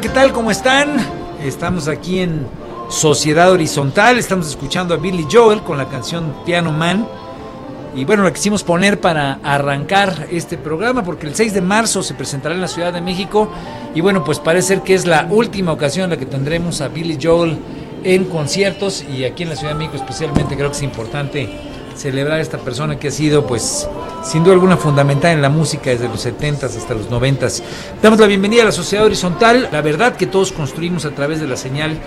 ¿Qué tal? ¿Cómo están? Estamos aquí en Sociedad Horizontal, estamos escuchando a Billy Joel con la canción Piano Man. Y bueno, la quisimos poner para arrancar este programa porque el 6 de marzo se presentará en la Ciudad de México y bueno, pues parece ser que es la última ocasión en la que tendremos a Billy Joel en conciertos y aquí en la Ciudad de México especialmente creo que es importante celebrar a esta persona que ha sido pues sin duda alguna fundamental en la música desde los 70s hasta los 90s. Damos la bienvenida a la Sociedad Horizontal, la verdad que todos construimos a través de la señal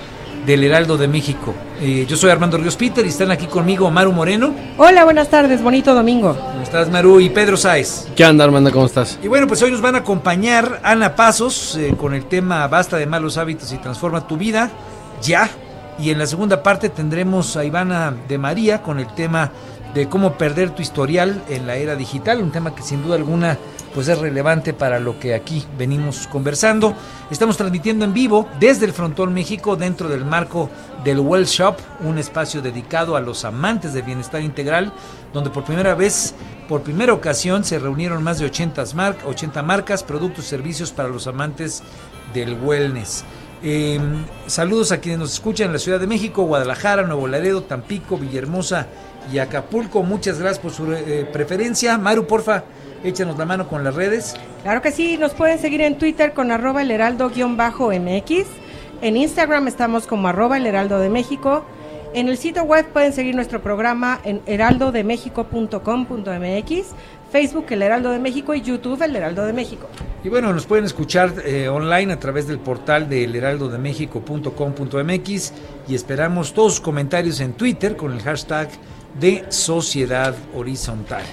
del Heraldo de México. Eh, yo soy Armando Ríos Peter y están aquí conmigo Maru Moreno. Hola, buenas tardes, bonito domingo. ¿Cómo estás Maru? Y Pedro Sáez. ¿Qué onda Armando? ¿Cómo estás? Y bueno, pues hoy nos van a acompañar Ana Pasos eh, con el tema Basta de malos hábitos y transforma tu vida, ya. Y en la segunda parte tendremos a Ivana de María con el tema de cómo perder tu historial en la era digital, un tema que sin duda alguna pues es relevante para lo que aquí venimos conversando. Estamos transmitiendo en vivo desde el Frontón México dentro del marco del Well Shop, un espacio dedicado a los amantes del bienestar integral, donde por primera vez, por primera ocasión se reunieron más de 80, mar 80 marcas, productos y servicios para los amantes del wellness. Eh, saludos a quienes nos escuchan en la Ciudad de México, Guadalajara, Nuevo Laredo, Tampico, Villahermosa y Acapulco. Muchas gracias por su eh, preferencia. Maru, porfa, échanos la mano con las redes. Claro que sí, nos pueden seguir en Twitter con arroba el heraldo-mx. En Instagram estamos como arroba el heraldo de México. En el sitio web pueden seguir nuestro programa en heraldodemexico.com.mx, Facebook El Heraldo de México y YouTube El Heraldo de México. Y bueno, nos pueden escuchar eh, online a través del portal de elheraldodemexico.com.mx y esperamos todos sus comentarios en Twitter con el hashtag de Sociedad Horizontal.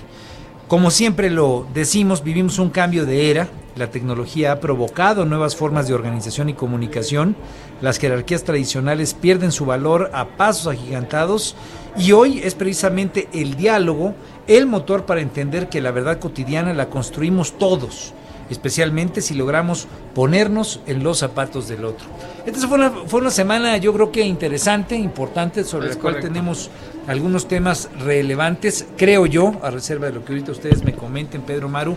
Como siempre lo decimos, vivimos un cambio de era. La tecnología ha provocado nuevas formas de organización y comunicación. Las jerarquías tradicionales pierden su valor a pasos agigantados y hoy es precisamente el diálogo el motor para entender que la verdad cotidiana la construimos todos especialmente si logramos ponernos en los zapatos del otro. Esta fue una, fue una semana yo creo que interesante, importante, sobre es la cual tenemos algunos temas relevantes, creo yo, a reserva de lo que ahorita ustedes me comenten, Pedro Maru,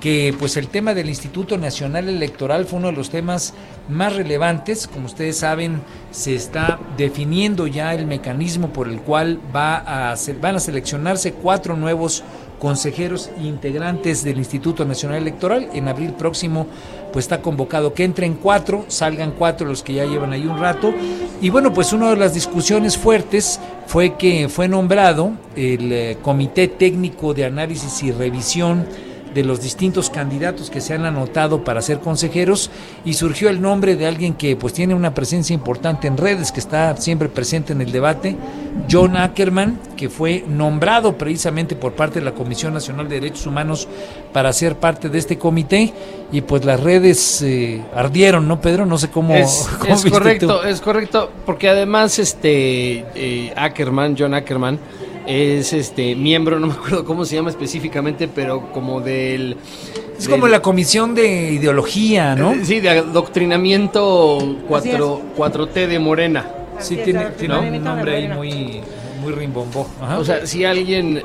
que pues el tema del Instituto Nacional Electoral fue uno de los temas más relevantes. Como ustedes saben, se está definiendo ya el mecanismo por el cual va a, van a seleccionarse cuatro nuevos consejeros e integrantes del Instituto Nacional Electoral. En abril próximo pues está convocado que entren cuatro, salgan cuatro los que ya llevan ahí un rato. Y bueno, pues una de las discusiones fuertes fue que fue nombrado el eh, Comité Técnico de Análisis y Revisión de los distintos candidatos que se han anotado para ser consejeros y surgió el nombre de alguien que pues tiene una presencia importante en redes, que está siempre presente en el debate, John Ackerman, que fue nombrado precisamente por parte de la Comisión Nacional de Derechos Humanos para ser parte de este comité y pues las redes eh, ardieron, ¿no, Pedro? No sé cómo... Es, cómo es correcto, tú? es correcto, porque además este eh, Ackerman, John Ackerman, es este miembro, no me acuerdo cómo se llama específicamente, pero como del... Es como la comisión de ideología, ¿no? Eh, Sí, de adoctrinamiento 4, 4T de Morena. Sí, es, tiene, tiene un nombre ahí muy, muy rimbombó. Ajá. O sea, si alguien,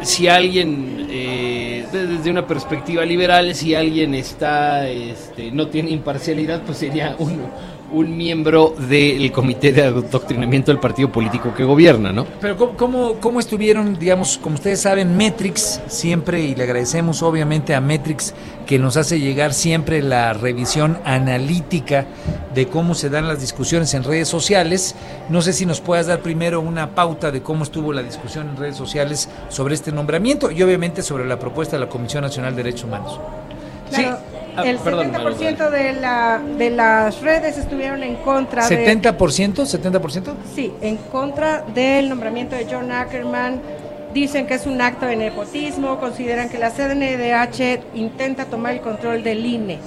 si alguien, eh, desde una perspectiva liberal, si alguien está, este, no tiene imparcialidad, pues sería un, un miembro del comité de adoctrinamiento del partido político que gobierna, ¿no? Pero ¿cómo, cómo, cómo estuvieron, digamos, como ustedes saben, Metrix siempre, y le agradecemos obviamente a Metrix que nos hace llegar siempre la revisión analítica de cómo se dan las discusiones en redes sociales. No sé si nos puedas dar primero una pauta de cómo estuvo la discusión en redes sociales sobre este nombramiento y obviamente sobre la propuesta de la Comisión Nacional de Derechos Humanos. Claro, Ah, el perdón, Maru, 70% de, la, de las redes estuvieron en contra de... ¿70%? ¿70%? Sí, en contra del nombramiento de John Ackerman. Dicen que es un acto de nepotismo, consideran que la CNDH intenta tomar el control del INE.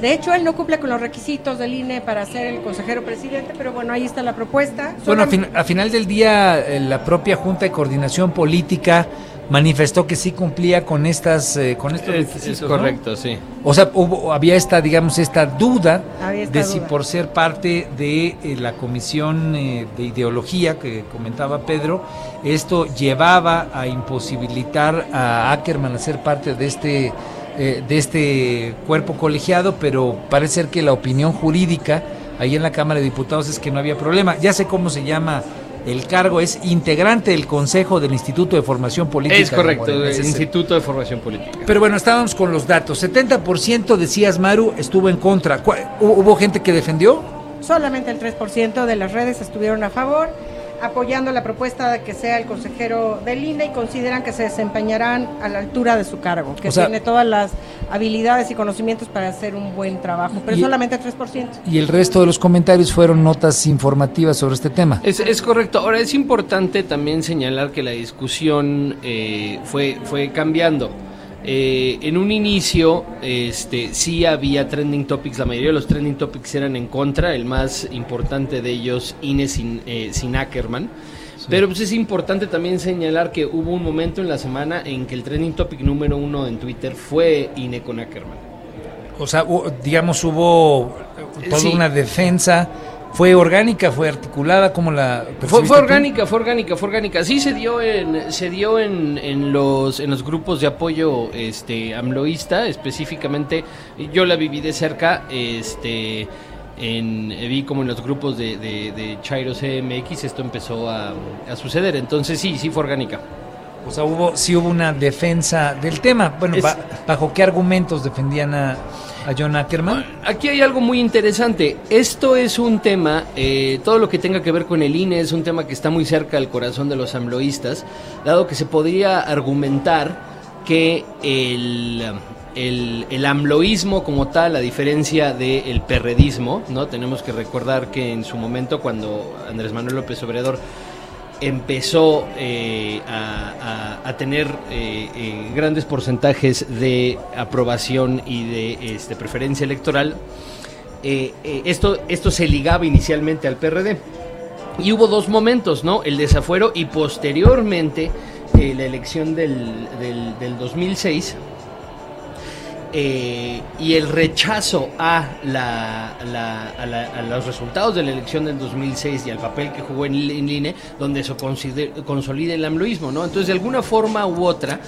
De hecho, él no cumple con los requisitos del INE para ser el consejero presidente, pero bueno, ahí está la propuesta. Bueno, a, Solam- fin- a final del día, eh, la propia Junta de Coordinación Política manifestó que sí cumplía con estas eh, con estos Es, requisitos, es ¿no? correcto, sí. O sea, hubo, había esta, digamos, esta duda esta de si duda. por ser parte de eh, la comisión eh, de ideología que comentaba Pedro, esto llevaba a imposibilitar a Ackerman a ser parte de este eh, de este cuerpo colegiado, pero parece ser que la opinión jurídica ahí en la Cámara de Diputados es que no había problema. Ya sé cómo se llama el cargo, es integrante del Consejo del Instituto de Formación Política. Es correcto, Morena, el ese es el- Instituto de Formación Política. pero bueno, estábamos con los datos. 70% decías, Maru, estuvo en contra. ¿Cuál- ¿Hubo hubo gente que defendió? Solamente el 3% de las redes estuvieron a favor, apoyando la propuesta de que sea el consejero del INE y consideran que se desempeñarán a la altura de su cargo, que O sea- tiene todas las habilidades y conocimientos para hacer un buen trabajo, pero Y- solamente el 3%. Y el resto de los comentarios fueron notas informativas sobre este tema. Es, es correcto. Ahora es importante también señalar que la discusión eh, fue, fue cambiando. Eh, en un inicio este, sí había trending topics, la mayoría de los trending topics eran en contra, el más importante de ellos INE sin, eh, sin Ackerman. Pero pues es importante también señalar que hubo un momento en la semana en que el trending topic número uno en Twitter fue INE con Ackerman. O sea, digamos, hubo eh, toda Sí. una defensa. ¿Fue orgánica? ¿Fue articulada? ¿Cómo la Fue, fue tú? orgánica, fue orgánica, fue orgánica. Sí se dio en, se dio en, en los en los grupos de apoyo este amloísta, específicamente yo la viví de cerca, este en, vi como en los grupos de, de, de Chairo CMX esto empezó a, a suceder, entonces sí, sí fue orgánica. O sea, hubo, sí hubo una defensa del tema. Bueno, Es- ba- ¿bajo qué argumentos defendían a, a John Ackerman? Aquí hay algo muy interesante. Esto es un tema, eh, todo lo que tenga que ver con el INE es un tema que está muy cerca del corazón de los amloístas, dado que se podría argumentar que el, el, el amloísmo como tal, a diferencia del perredismo, ¿no? tenemos que recordar que en su momento cuando Andrés Manuel López Obrador empezó eh, a, tener eh, eh, grandes porcentajes de aprobación y de este, preferencia electoral, esto, esto se ligaba inicialmente al PRD. Y hubo dos momentos, ¿no? El desafuero y posteriormente la elección del, del, del 2006 eh, y el rechazo a, la, la- a, la- a los resultados de la elección del 2006 y al papel que jugó en, en INE, donde se consolida el amloísmo, ¿no? Entonces, de alguna forma u otra,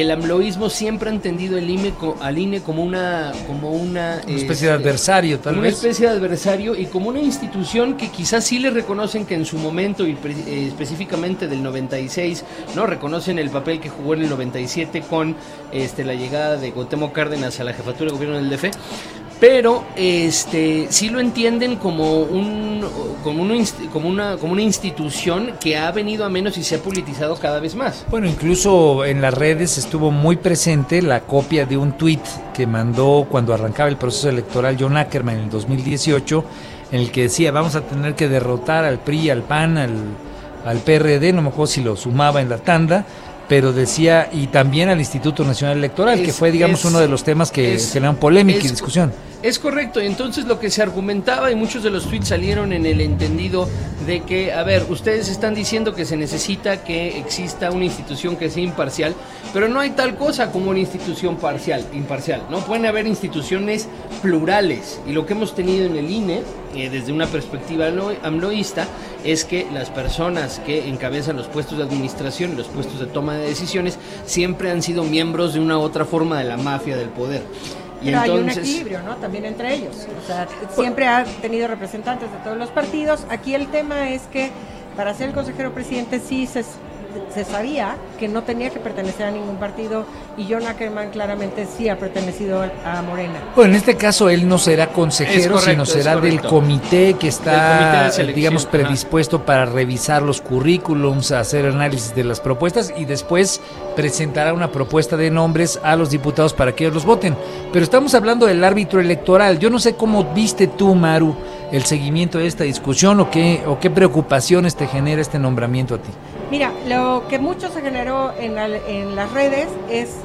el amloísmo siempre ha entendido el INE co- al INE como una... Como una, Una especie de este, adversario, tal como vez. Una especie de adversario y como una institución que quizás sí le reconocen que en su momento y eh, específicamente del 96, ¿no? Reconocen el papel que jugó en el 97 con este la llegada de Cuauhtémoc Cárdenas a la jefatura de gobierno del DF. Pero este sí lo entienden como un como una, como una como una institución que ha venido a menos y se ha politizado cada vez más. Bueno, incluso en las redes estuvo muy presente la copia de un tuit que mandó cuando arrancaba el proceso electoral John Ackerman en el 2018, en el que decía, vamos a tener que derrotar al PRI, al PAN, al, al PRD, no me acuerdo si lo sumaba en la tanda, pero decía, y también al Instituto Nacional Electoral, que fue, digamos, es- uno de los temas que es- generan polémica y discusión. Es correcto, y entonces lo que se argumentaba y muchos de los tweets salieron en el entendido de que, a ver, ustedes están diciendo que se necesita que exista una institución que sea imparcial, pero no hay tal cosa como una institución parcial, imparcial, ¿no? Pueden haber instituciones plurales, y lo que hemos tenido en el INE, eh, desde una perspectiva amloísta, es que las personas que encabezan los puestos de administración y los puestos de toma de decisiones siempre han sido miembros de una u otra forma de la mafia del poder. Y Pero hay un entonces- equilibrio, ¿no? También entre ellos. O sea, siempre ha tenido representantes de todos los partidos. Aquí el tema es que para ser el consejero presidente sí se, se sabía que no tenía que pertenecer a ningún partido y John Ackerman claramente sí ha pertenecido a Morena. Bueno, en este caso él no será consejero, correcto, sino será del comité que está, comité digamos, ajá. predispuesto para revisar los currículums, hacer análisis de las propuestas y después presentará una propuesta de nombres a los diputados para que ellos los voten. Pero estamos hablando del árbitro electoral. Yo no sé cómo viste tú, Maru, el seguimiento de esta discusión o qué, o qué preocupaciones te genera este nombramiento a ti. Mira, lo que mucho se generó en, la- en las redes es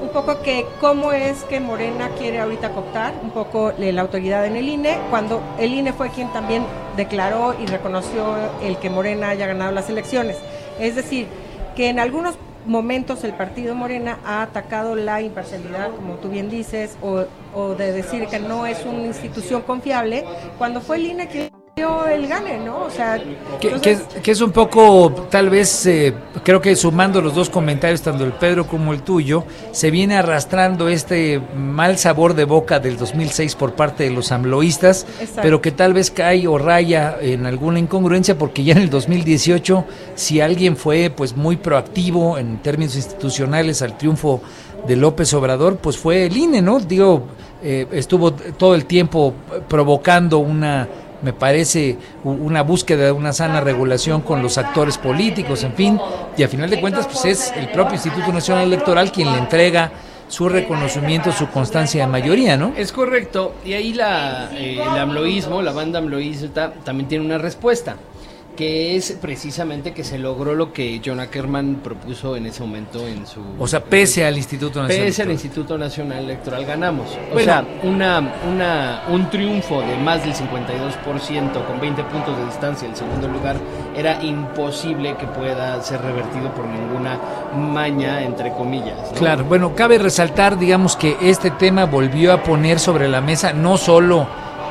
un poco que cómo es que Morena quiere ahorita cooptar un poco la autoridad en el INE, cuando el INE fue quien también declaró y reconoció el que Morena haya ganado las elecciones. Es decir, que en algunos momentos el partido Morena ha atacado la imparcialidad, como tú bien dices, o, o de decir que no es una institución confiable, cuando fue el INE dio el gane, ¿no? O sea, Que, entonces- que- que es un poco, tal vez, eh, creo que sumando los dos comentarios, tanto el Pedro como el tuyo, se viene arrastrando este mal sabor de boca del 2006 por parte de los amloístas, Exacto. pero que tal vez cae o raya en alguna incongruencia, porque ya en el 2018, si alguien fue pues muy proactivo en términos institucionales al triunfo de López Obrador, pues fue el INE, ¿no? Digo, eh, estuvo todo el tiempo provocando una me parece una búsqueda de una sana regulación con los actores políticos, en fin, y a final de cuentas pues es el propio Instituto Nacional Electoral quien le entrega su reconocimiento, su constancia de mayoría, ¿no? Es correcto, y ahí la, eh, el amloísmo, la banda amloísta, también tiene una respuesta, que es precisamente que se logró lo que John Ackerman propuso en ese momento en su... O sea, pese al Instituto Nacional Pese al. Instituto Nacional Electoral ganamos. O Bueno. sea, una, una, un triunfo de más del 52% con 20 puntos de distancia el segundo lugar era imposible que pueda ser revertido por ninguna maña, entre comillas. ¿no? Claro, bueno, cabe resaltar, digamos, que este tema volvió a poner sobre la mesa no solo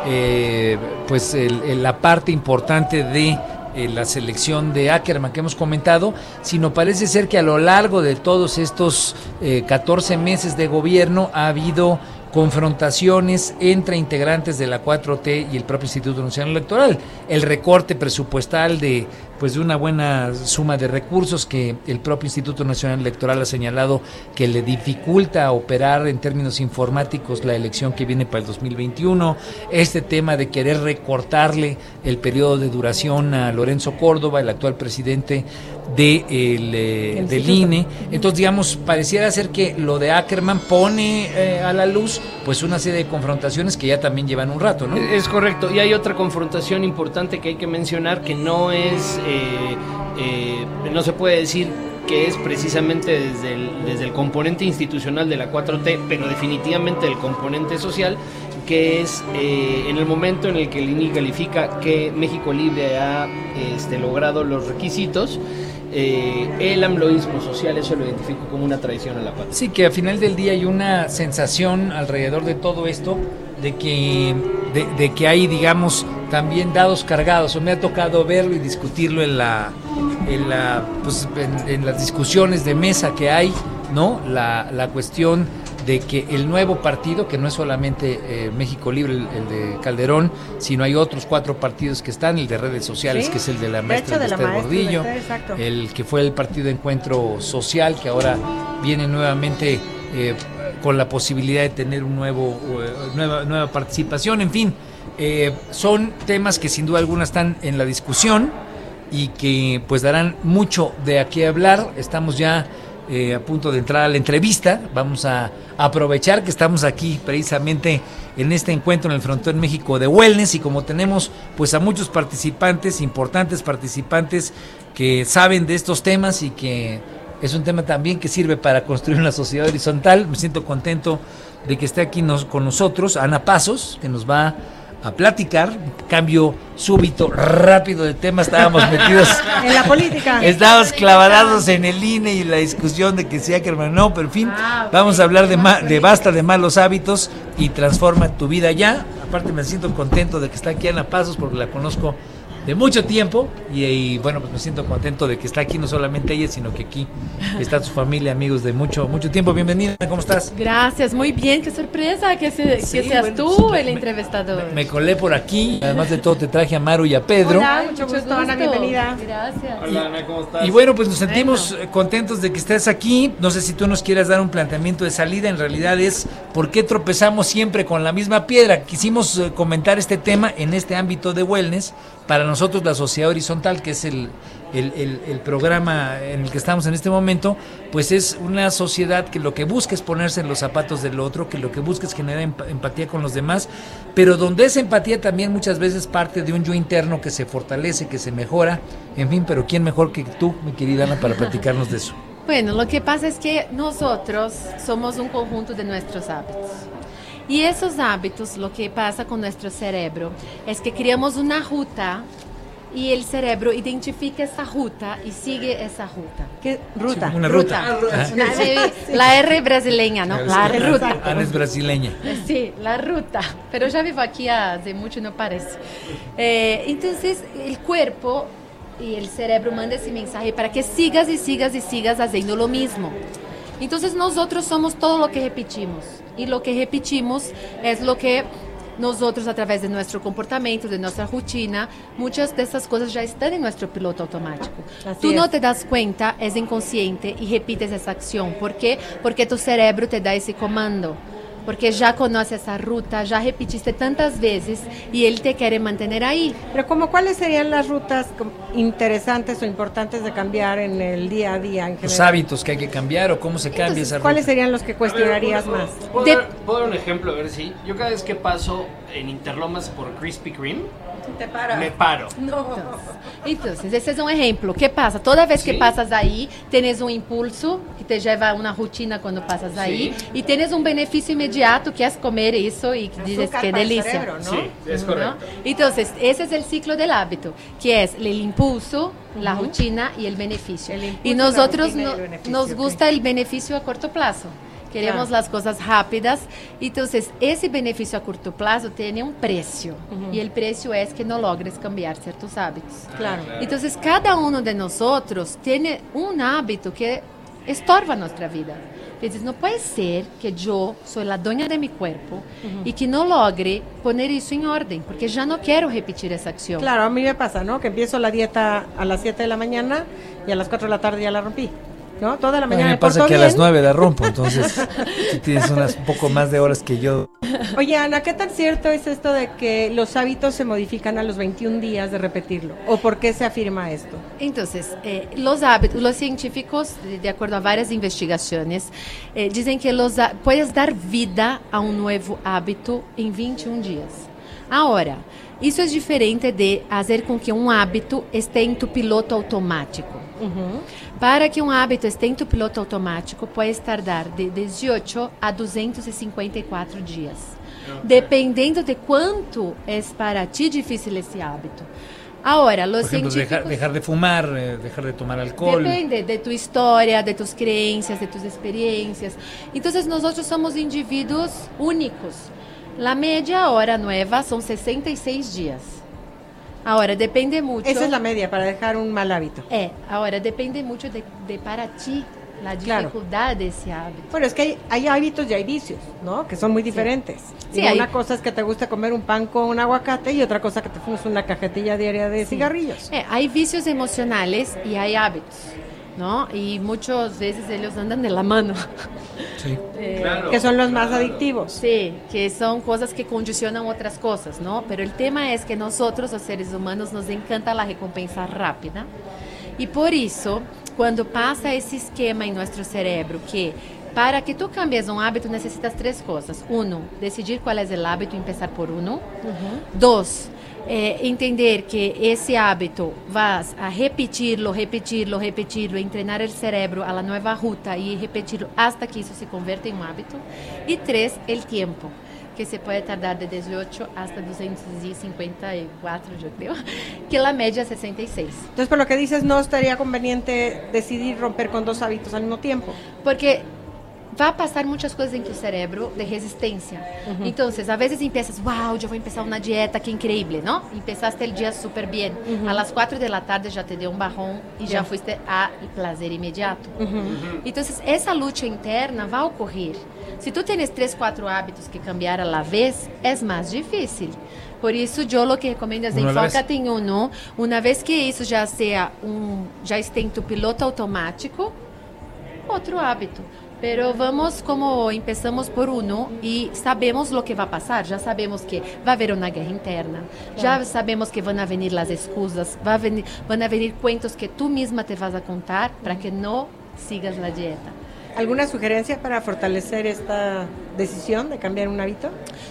eh, pues el- el- la parte importante de eh, la selección de Ackerman que hemos comentado, sino parece ser que a lo largo de todos estos eh, 14 meses de gobierno ha habido confrontaciones entre integrantes de la 4T y el propio Instituto Nacional Electoral. El recorte presupuestal de pues de una buena suma de recursos que el propio Instituto Nacional Electoral ha señalado que le dificulta operar en términos informáticos la elección que viene para el 2021, este tema de querer recortarle el periodo de duración a Lorenzo Córdoba, el actual presidente de el, eh, El del instituto. INE. Entonces, digamos, pareciera ser que lo de Ackerman pone eh, a la luz pues una serie de confrontaciones que ya también llevan un rato, ¿no? Es correcto, y hay otra confrontación importante que hay que mencionar que no es, no se puede decir que es precisamente desde el, componente institucional de la 4T, pero definitivamente el componente social, que es eh, en el momento en el que el INI califica que México Libre ha este, logrado los requisitos, eh, el amloísmo social, eso lo identifico como una traición a la patria. Sí, que al final del día hay una sensación alrededor de todo esto de que, de, de que hay, digamos, también dados cargados. O me ha tocado verlo y discutirlo en la, en la, pues, en, en las discusiones de mesa que hay, ¿no? La, la cuestión de que el nuevo partido, que no es solamente eh, México Libre, el, el de Calderón, sino hay otros cuatro partidos que están, el de redes sociales, Sí, que es el de la de maestra hecho, de la Esther maestra Gordillo, el que fue el partido Encuentro Social, que ahora viene nuevamente eh, con la posibilidad de tener un nuevo eh, nueva, nueva participación, en fin, eh, son temas que sin duda alguna están en la discusión y que pues darán mucho de a qué hablar. Estamos ya eh, a punto de entrar a la entrevista. Vamos a aprovechar que estamos aquí precisamente en este encuentro en el Frontón México de Wellness y como tenemos pues a muchos participantes, importantes participantes que saben de estos temas y que es un tema también que sirve para construir una sociedad horizontal. Me siento contento de que esté aquí nos, con nosotros Ana Pasos, que nos va a platicar. Cambio súbito, rápido de tema. Estábamos metidos en la política. Estábamos clavadados en el INE y la discusión de que sea que no, pero en fin, ah, vamos a hablar de, de basta de malos hábitos y transforma tu vida ya. Aparte me siento contento de que está aquí Ana Pasos porque la conozco de mucho tiempo y, bueno, pues me siento contento de que está aquí no solamente ella, sino que aquí está su familia, amigos de mucho mucho tiempo. Bienvenida, ¿cómo estás? Gracias, muy bien, qué sorpresa que, que seas tú el entrevistador. Me, colé por aquí, además de todo te traje a Maru y a Pedro. Hola, mucho, gusto, Ana, bienvenida. Gracias. Hola, Ana, ¿cómo estás? Y bueno, pues nos sentimos contentos de que estés aquí. No sé si tú nos quieras dar un planteamiento de salida, en realidad es por qué tropezamos siempre con la misma piedra. Quisimos eh, comentar este tema en este ámbito de wellness para nosotros la sociedad horizontal, que es el, el, programa en el que estamos en este momento, pues es una sociedad que lo que busca es ponerse en los zapatos del otro, que lo que busca es generar empatía con los demás, pero donde esa empatía también muchas veces parte de un yo interno que se fortalece, que se mejora, en fin, pero ¿quién mejor que tú, mi querida Ana, para platicarnos de eso? Bueno, lo que pasa es que nosotros somos un conjunto de nuestros hábitos. Y esos hábitos, lo que pasa con nuestro cerebro es que creamos una ruta y el cerebro identifica esa ruta y sigue esa ruta. ¿Qué ruta? una ruta. la R brasileña, ¿no? La ruta. Ana es brasileña. Sí, la ruta. Pero ya vivo aquí hace mucho, no parece. Eh, entonces, el cuerpo y el cerebro manda ese mensaje para que sigas y sigas y sigas haciendo lo mismo. Entonces, nosotros somos todo lo que repetimos. Y lo que repetimos es lo que nosotros a través de nuestro comportamiento, de nuestra rutina, muchas de esas cosas ya están en nuestro piloto automático. Tú no te das cuenta, es inconsciente y repites esa acción. ¿Por qué? Porque tu cerebro te da ese comando porque ya conoce esa ruta, ya repetiste tantas veces y él te quiere mantener ahí. Pero como cuáles serían las rutas interesantes o importantes de cambiar en el día a día en Los hábitos que hay que cambiar o cómo se cambia esa ruta. ¿Cuáles serían los que cuestionarías más? ¿puedo, dar, ¿Puedo, dar, un ejemplo? A ver si yo cada vez que paso en Interlomas por Krispy Kreme, te para. Me paro. No. Entonces, ese es un ejemplo. ¿Qué pasa? Toda vez que pasas ahí, tienes un impulso que te lleva a una rutina cuando pasas ahí y tienes un beneficio inmediato que es comer eso y que dices que delicia. ¿no? Sí, es correcto. Entonces, ese es el ciclo del hábito, que es el impulso, la rutina y el beneficio. y nosotros nos gusta el beneficio a corto plazo. Queremos las cosas rápidas. Entonces, ese beneficio a corto plazo tiene un precio. Y el precio es que no logres cambiar ciertos hábitos. Claro. Entonces, cada uno de nosotros tiene un hábito que estorba nuestra vida. Entonces, no puede ser que yo soy la dueña de mi cuerpo y que no logre poner eso en orden, porque ya no quiero repetir esa acción. Claro, a mí me pasa, ¿no? Que empiezo la dieta a las 7 de la mañana y a las 4 de la tarde ya la rompí. ¿No? Toda la mañana. me pasa que a las 9 la rompo, entonces tienes unas poco más de horas que yo. Oye, Ana, ¿qué tan cierto es esto de que los hábitos se modifican a los 21 días de repetirlo? ¿O por qué se afirma esto? Entonces, eh, los hábitos, los científicos, de acuerdo a varias investigaciones, eh, dicen que los, puedes dar vida a un nuevo hábito en 21 días. Ahora, isso é diferente de fazer com que um hábito esteja em tu piloto automático. Uhum. Para que um hábito esteja em tu piloto automático, pode tardar de 18 a 254 dias. Dependendo de quanto é para ti difícil esse hábito. Agora, los Por ejemplo, científicos... dejar, dejar, de fumar, eh, dejar de tomar alcohol. Depende de tu história, de tus creencias, de tus experiências. Então, nós somos indivíduos únicos. La media hora nueva son 66 días. Ahora, depende mucho. Esa es la media para dejar un mal hábito. Eh, ahora depende mucho de, de para ti la dificultad de ese hábito. Bueno, es que hay, hay, hábitos y hay vicios, ¿no? Que son muy diferentes. Sí. y una cosa es que te gusta comer un pan con un aguacate y otra cosa que te fumas una cajetilla diaria de cigarrillos. Eh, hay vicios emocionales y hay hábitos. ¿no? Y muchas veces ellos andan de la mano. Sí. Eh, que son los más adictivos. Sí, que son cosas que condicionan otras cosas, ¿no? Pero el tema es que nosotros, los seres humanos, nos encanta la recompensa rápida. Y por eso, cuando pasa ese esquema en nuestro cerebro que Para que tú cambies un hábito necesitas tres cosas. Uno, decidir cuál es el hábito y empezar por uno. Dos, eh, entender que ese hábito vas a repetirlo, repetirlo, repetirlo, entrenar el cerebro a la nueva ruta y repetirlo hasta que eso se convierta en un hábito. Y tres, el tiempo que se puede tardar de 18 hasta 254, yo creo, que la media es 66. Entonces, por lo que dices, no estaría conveniente decidir romper con dos hábitos al mismo tiempo. Porque va a pasar muchas cosas en tu cerebro de resistencia. Entonces, a veces empiezas, wow, yo voy a empezar una dieta, que increíble, ¿no? Empezaste el día súper bien. A las 4 de la tarde ya te dio un bajón y ya fuiste a placer inmediato. Entonces, esa lucha interna va a ocurrir. Si tú tienes tres, cuatro hábitos que cambiar a la vez, es más difícil. Por isso, eu lo que recomendo é enfócate em uno. Uma vez que isso já seja um, já esté em tu piloto automático, outro hábito. Pero vamos como empezamos por uno y sabemos lo que va a pasar. Ya sabemos que va a haber una guerra interna. Ya sabemos que van a venir las excusas, va a venir, van a venir cuentos que tú misma te vas a contar para que no sigas la dieta. ¿Alguna sugerencia para fortalecer esta decisión de cambiar un hábito?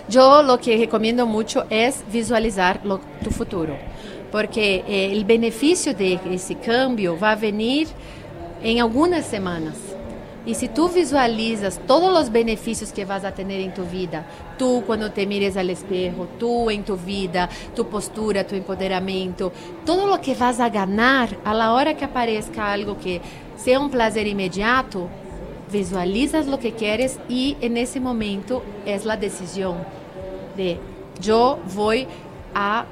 Yo lo que recomiendo mucho es visualizar lo- tu futuro, porque eh, el beneficio de ese cambio va a venir en algunas semanas. Y si tú visualizas todos los beneficios que vas a tener en tu vida, tú cuando te mires al espejo, tú en tu vida, tu postura, tu empoderamiento, todo lo que vas a ganar a la hora que aparezca algo que sea un placer inmediato, visualizas lo que quieres y en ese momento es la decisión de yo voy a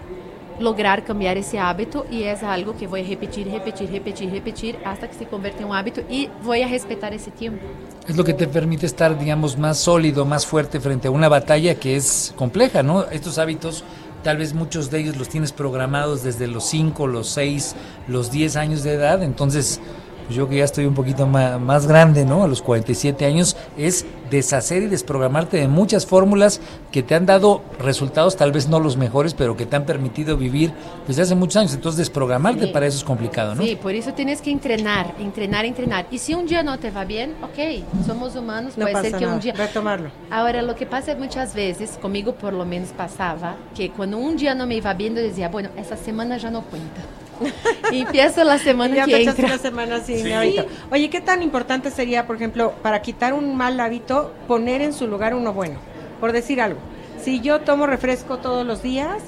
lograr cambiar ese hábito y es algo que voy a repetir, repetir, repetir, repetir hasta que se convierta en un hábito y voy a respetar ese tiempo. Es lo que te permite estar, digamos, más sólido, más fuerte frente a una batalla que es compleja, ¿no? Estos hábitos, tal vez muchos de ellos los tienes programados desde los 5, los 6, los 10 años de edad, entonces pues yo que ya estoy un poquito ma- más, grande, ¿no? A los 47 años, es deshacer y desprogramarte de muchas fórmulas que te han dado resultados, tal vez no los mejores, pero que te han permitido vivir desde hace muchos años. Entonces, desprogramarte Sí. para eso es complicado, ¿no? Sí, por eso tienes que entrenar, entrenar, entrenar. Y si un día no te va bien, ok, somos humanos, No puede pasa ser que nada. un día... Retomarlo. Ahora, lo que pasa muchas veces, conmigo por lo menos pasaba, que cuando un día no me iba bien, yo decía, bueno, esa semana ya no cuenta. Y empiezo la semana ya que entra. una semana sin hábito. Oye, ¿qué tan importante sería, por ejemplo, para quitar un mal hábito, poner en su lugar uno bueno? Por decir algo, si yo tomo refresco todos los días,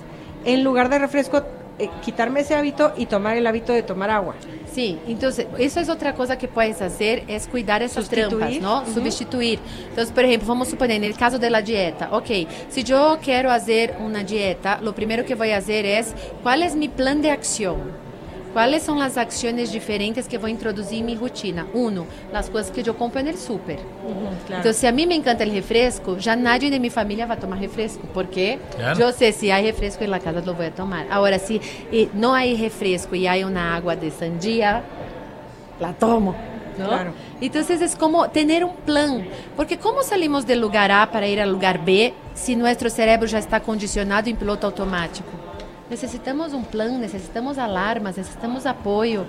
en lugar de refresco, eh, quitarme ese hábito y tomar el hábito de tomar agua. Sí, entonces eso es otra cosa que puedes hacer, es cuidar esas trampas, ¿no? Ujú. Sustituir. Entonces, por ejemplo, vamos a suponer, en el caso de la dieta, ok, si yo quiero hacer una dieta, lo primero que voy a hacer es, ¿cuál es mi plan de acción? ¿Cuáles son las acciones diferentes que voy a introducir en mi rutina? Uno, las cosas que yo compro en el súper. Entonces, si a mí me encanta el refresco, ya nadie de mi familia va a tomar refresco, porque Claro. yo sé si hay refresco en la casa lo voy a tomar. Ahora, si eh, no hay refresco y hay una agua de sandía, la tomo. ¿no? Claro. Entonces es como tener un plan, porque ¿cómo salimos del lugar A para ir al lugar B si nuestro cerebro ya está condicionado en piloto automático? Necesitamos un plan, necesitamos alarmas, necesitamos apoyo,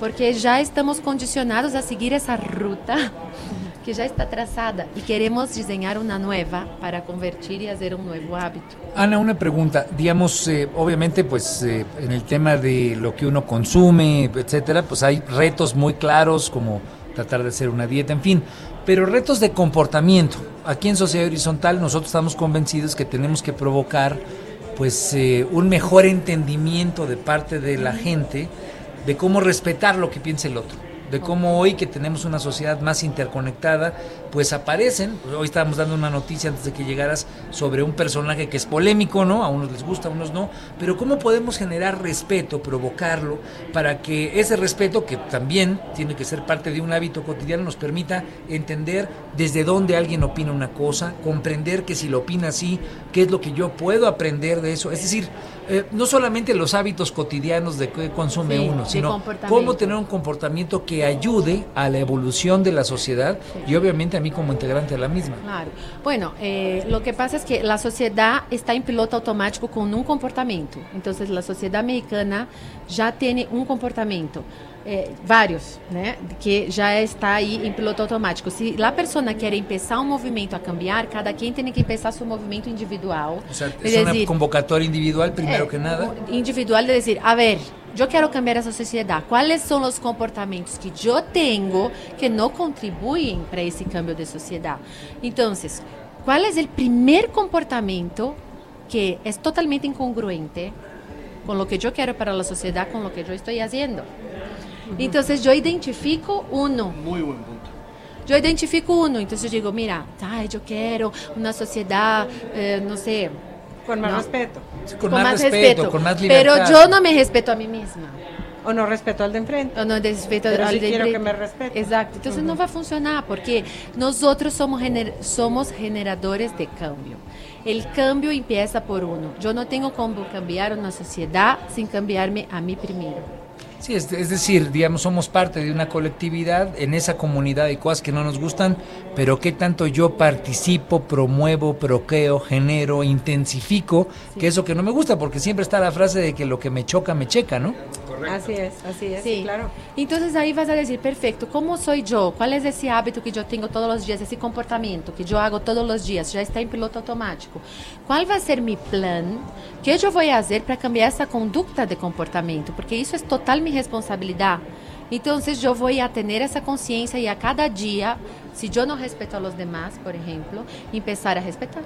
porque ya estamos condicionados a seguir esa ruta que ya está trazada y queremos diseñar una nueva para convertir y hacer un nuevo hábito. Ana, una pregunta. Digamos, eh, obviamente, pues eh, en el tema de lo que uno consume, etcétera, pues hay retos muy claros como tratar de hacer una dieta, en fin. Pero retos de comportamiento. Aquí en Sociedad Horizontal nosotros estamos convencidos que tenemos que provocar pues eh, un mejor entendimiento de parte de la gente de cómo respetar lo que piensa el otro de cómo hoy que tenemos una sociedad más interconectada, pues aparecen, hoy estábamos dando una noticia antes de que llegaras sobre un personaje que es polémico, ¿no? A unos les gusta, a unos no, pero cómo podemos generar respeto, provocarlo, para que ese respeto, que también tiene que ser parte de un hábito cotidiano, nos permita entender desde dónde alguien opina una cosa, comprender que si lo opina así, qué es lo que yo puedo aprender de eso, es decir, eh, no solamente los hábitos cotidianos de qué consume Sí, uno, sino cómo tener un comportamiento que que ayude a la evolución de la sociedad y obviamente a mí como integrante de la misma. Claro. Bueno, eh, lo que pasa es que la sociedad está en piloto automático con un comportamiento. Entonces, la sociedad americana ya tiene un comportamiento. Eh, vários, né, que já está aí em piloto automático. Se a pessoa quer começar um movimento a cambiar, cada quem tem que pensar seu movimento individual. O sea, es una convocatoria individual primero é, que nada. Individual de dizer, a ver, eu quero cambiar essa sociedade. Quais são os comportamentos que eu tenho que não contribuem para esse cambio de sociedade? Então, qual é o primeiro comportamento que é totalmente incongruente com o que eu quero para a sociedade, com o que eu estou fazendo? Entonces yo identifico uno. Muy buen punto. Yo identifico uno, entonces yo digo, mira, ay, yo quiero una sociedad, eh, no sé. Con más no. respeto. Con, con, más, respeto, respeto, con más libertad. Pero yo no me respeto a mí misma. O no respeto al de enfrente. O no respeto Pero al sí de quiero enfrente. que me respete. Exacto. Entonces uh -huh. no va a funcionar porque nosotros somos, gener somos generadores de cambio. El cambio empieza por uno. Yo no tengo cómo cambiar una sociedad sin cambiarme a mí primero. Sí, es, es, decir, digamos, somos parte de una colectividad, en esa comunidad hay cosas que no nos gustan, pero qué tanto yo participo, promuevo, proqueo, genero, intensifico, sí. que eso que no me gusta, porque siempre está la frase de que lo que me choca, me checa, ¿no? Correcto. Así es, así es, sí. claro. Entonces ahí vas a decir, perfecto, ¿cómo soy yo? ¿Cuál es ese hábito que yo tengo todos los días, ese comportamiento que yo hago todos los días? Ya está en piloto automático. ¿Cuál va a ser mi plan? ¿Qué yo voy a hacer para cambiar esa conducta de comportamiento? Porque eso es total mi responsabilidad. Entonces yo voy a tener esa conciencia y a cada día, si yo no respeto a los demás, por ejemplo, empezar a respetar.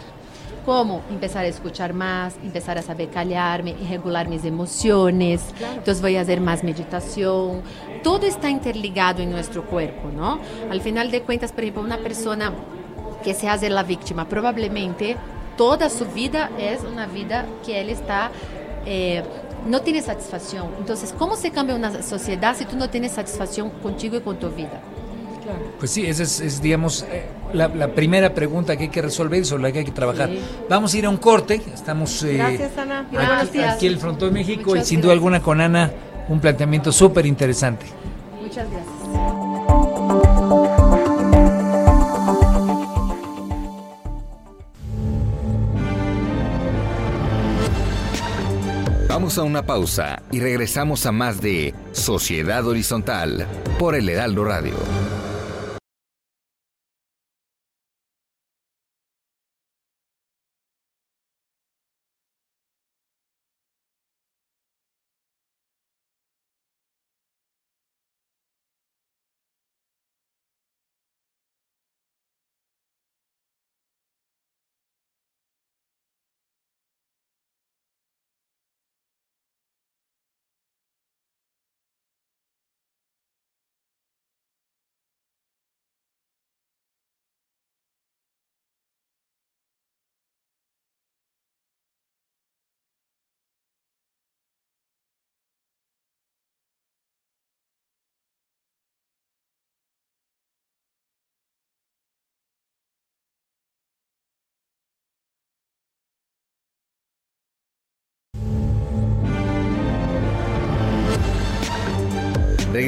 ¿Cómo? Empezar a escuchar más, empezar a saber callarme, regular mis emociones. Claro. Entonces voy a hacer más meditación. Todo está interligado en nuestro cuerpo, ¿no? Al final de cuentas, por ejemplo, una persona que se hace la víctima, probablemente toda su vida es una vida que él está... Eh, no tiene satisfacción. Entonces, ¿cómo se cambia una sociedad si tú no tienes satisfacción contigo y con tu vida? Claro. Pues sí, esa es, es digamos, eh, la, la, primera pregunta que hay que resolver y sobre la que hay que trabajar. Sí. Vamos a ir a un corte. Estamos eh, gracias, Ana. Aquí, gracias. aquí en el Frontón de México Muchas y sin gracias. duda alguna con Ana un planteamiento súper interesante. Muchas gracias. Vamos a una pausa y regresamos a más de Sociedad Horizontal por el Heraldo Radio.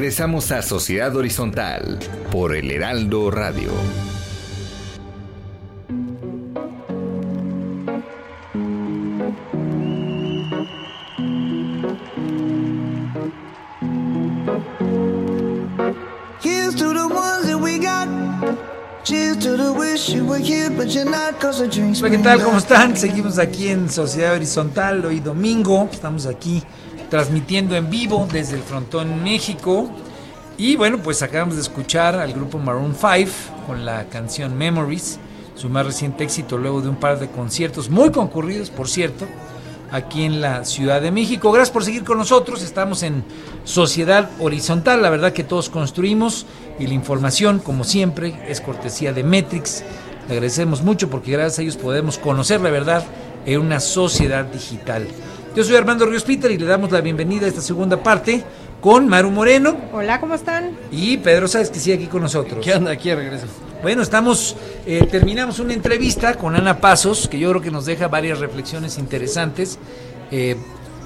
Regresamos a Sociedad Horizontal por el Heraldo Radio. Hola, ¿qué tal? ¿Cómo están? Seguimos aquí en Sociedad Horizontal, hoy domingo, estamos aquí transmitiendo en vivo desde el Frontón México. Y bueno, pues acabamos de escuchar al grupo Maroon 5 con la canción Memories, su más reciente éxito luego de un par de conciertos muy concurridos, por cierto, aquí en la Ciudad de México. Gracias por seguir con nosotros, estamos en Sociedad Horizontal, la verdad que todos construimos y la información, como siempre, es cortesía de Metrix. Le agradecemos mucho porque gracias a ellos podemos conocer la verdad en una sociedad digital. Yo soy Armando Ríos Peter y le damos la bienvenida a esta segunda parte con Maru Moreno. Hola, ¿cómo están? Y Pedro Sáez, que sigue aquí con nosotros. ¿Qué onda? Aquí regreso. Bueno, estamos, eh, terminamos una entrevista con Ana Pasos, que yo creo que nos deja varias reflexiones interesantes. Eh,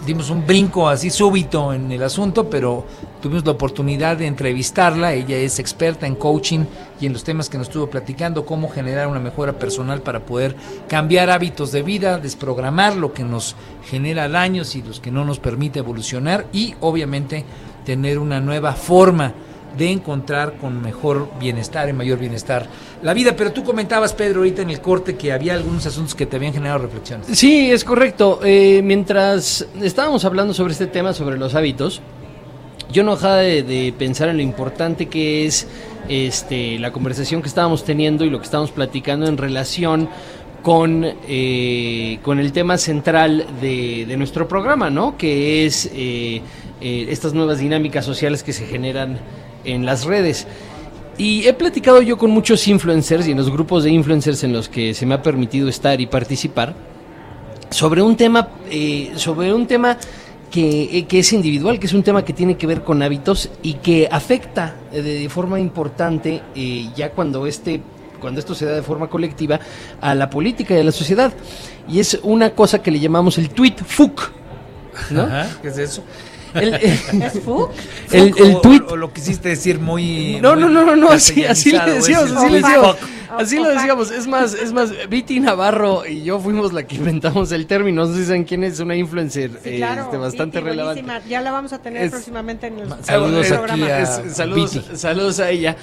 dimos un brinco así súbito en el asunto, pero tuvimos la oportunidad de entrevistarla. Ella es experta en coaching y en los temas que nos estuvo platicando, cómo generar una mejora personal para poder cambiar hábitos de vida, desprogramar lo que nos genera daños y los que no nos permite evolucionar y obviamente tener una nueva forma de encontrar con mejor bienestar y mayor bienestar la vida. Pero tú comentabas, Pedro, ahorita en el corte que había algunos asuntos que te habían generado reflexiones. Sí, es correcto. Eh, mientras estábamos hablando sobre este tema, sobre los hábitos, yo no dejaba de, pensar en lo importante que es este, la conversación que estábamos teniendo y lo que estábamos platicando en relación con, eh, con el tema central de, de, nuestro programa, ¿no? Que es eh, eh, estas nuevas dinámicas sociales que se generan en las redes. Y he platicado yo con muchos influencers y en los grupos de influencers en los que se me ha permitido estar y participar sobre un tema, eh, sobre un tema que, que, es individual, que es un tema que tiene que ver con hábitos y que afecta de, de forma importante eh, ya cuando este cuando esto se da de forma colectiva a la política y a la sociedad. Y es una cosa que le llamamos el tweet FUC. ¿no? ¿Qué es eso? El, ¿Es FUC? el, tweet. O, lo quisiste decir muy. No, muy no, no, no, no, así, así le decíamos, así le decíamos. Así lo decíamos, es más, es más, Viti Navarro y yo fuimos la que inventamos el término, no sé si saben quién es, una influencer Sí, claro, este, bastante Viti, relevante. buenísima. Ya la vamos a tener Es- próximamente en el Saludos en el aquí programa. a- Es- saludos, Viti. saludos a ella.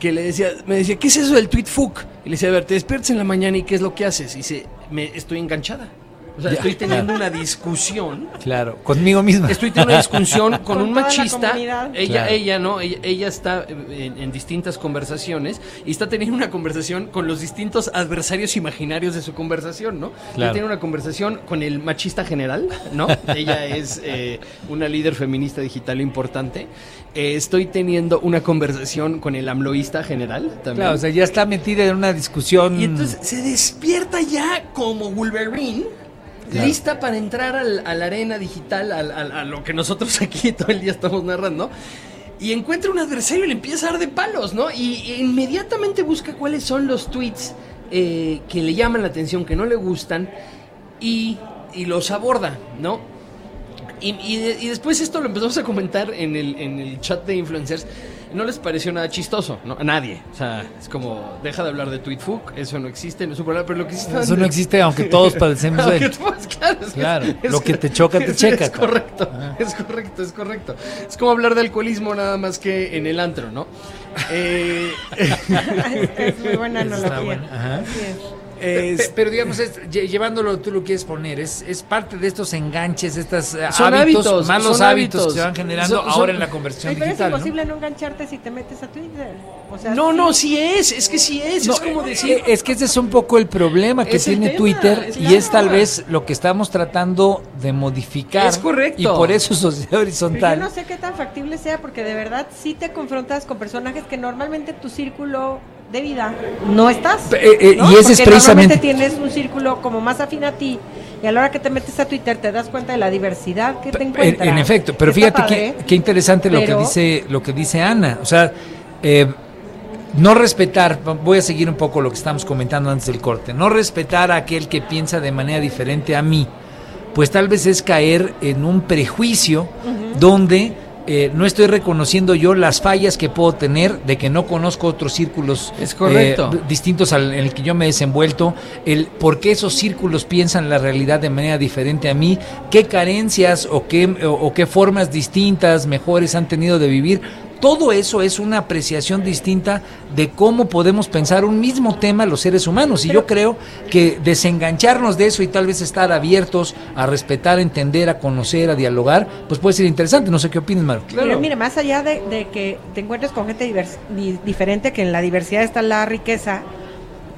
Que le decía, me decía, ¿qué es eso del tweet fuck? Y le decía, a ver, te despiertas en la mañana y ¿qué es lo que haces? Y dice, me estoy enganchada. O sea, Ya, estoy teniendo claro. una discusión. Claro, conmigo misma. Estoy teniendo una discusión con, Con un machista. Ella, Claro. ella, ¿no? Ella, ella está en, en distintas conversaciones y está teniendo una conversación con los distintos adversarios imaginarios de su conversación, ¿no? Claro. Ella tiene una conversación con el machista general, ¿no? ella es eh, una líder feminista digital importante. Eh, estoy teniendo una conversación con el amloísta general también. Claro, o sea, ya está metida en una discusión. Y entonces se despierta ya como Wolverine, Lista para entrar al- a la arena digital, al- a lo que nosotros aquí todo el día estamos narrando. Y encuentra un adversario y le empieza a dar de palos, ¿no? Y, inmediatamente busca cuáles son los tweets eh, que le llaman la atención, que no le gustan, y, los aborda, ¿no? Y, y de- y después esto lo empezamos a comentar en el chat de influencers. No les pareció nada chistoso, ¿no? A nadie. O sea, es como, deja de hablar de tweetfuck, eso no existe, no es un problema, pero lo que sí Eso no existe, aunque todos padecemos de Aunque él. todos, claro, es Claro, es lo que te choca, te es- checa, Es correcto, es correcto, es correcto. Es como hablar de alcoholismo nada más que en el antro, ¿no? Eh, es, es muy buena analogía. bueno, ajá. Así es. Es- pero digamos, es- llevándolo tú lo quieres poner, es, es parte de estos enganches, estos eh, Son hábitos, hábitos, malos son hábitos, que se van generando Son- son- ahora en la conversión pero es digital. ¿no? imposible ¿no? engancharte si te metes a Twitter. O sea, no, sí. no, sí es, es que sí es, No, es como eh, decir... es que ese es un poco el problema que tiene tema, Twitter es y es tal vez lo que estamos tratando de modificar. Es correcto. Y por eso Sociedad Pero yo Horizontal. no sé qué tan factible sea porque de verdad sí te confrontas con personajes que normalmente tu círculo de vida no estás. Eh, eh, ¿no? y ese es precisamente- tienes un círculo como más afín a ti y a la hora que te metes a Twitter te das cuenta de la diversidad que te En, encuentras. en efecto, pero Está fíjate padre, qué, qué interesante lo que dice lo que dice Ana. O sea, eh, no respetar, voy a seguir un poco lo que estamos comentando antes del corte, no respetar a aquel que piensa de manera diferente a mí, pues tal vez es caer en un prejuicio donde eh, no estoy reconociendo yo las fallas que puedo tener de que no conozco otros círculos Es correcto. eh, distintos al en el que yo me he desenvuelto, el por qué esos círculos piensan la realidad de manera diferente a mí, qué carencias o qué, o, o qué formas distintas, mejores han tenido de vivir. Todo eso es una apreciación distinta de cómo podemos pensar un mismo tema los seres humanos. Y yo creo que desengancharnos de eso y tal vez estar abiertos a respetar, a entender, a conocer, a dialogar, pues puede ser interesante. No sé qué opinas, Maru. Claro. Mira, mire, más allá de, de que te encuentres con gente divers- di- diferente, que en la diversidad está la riqueza,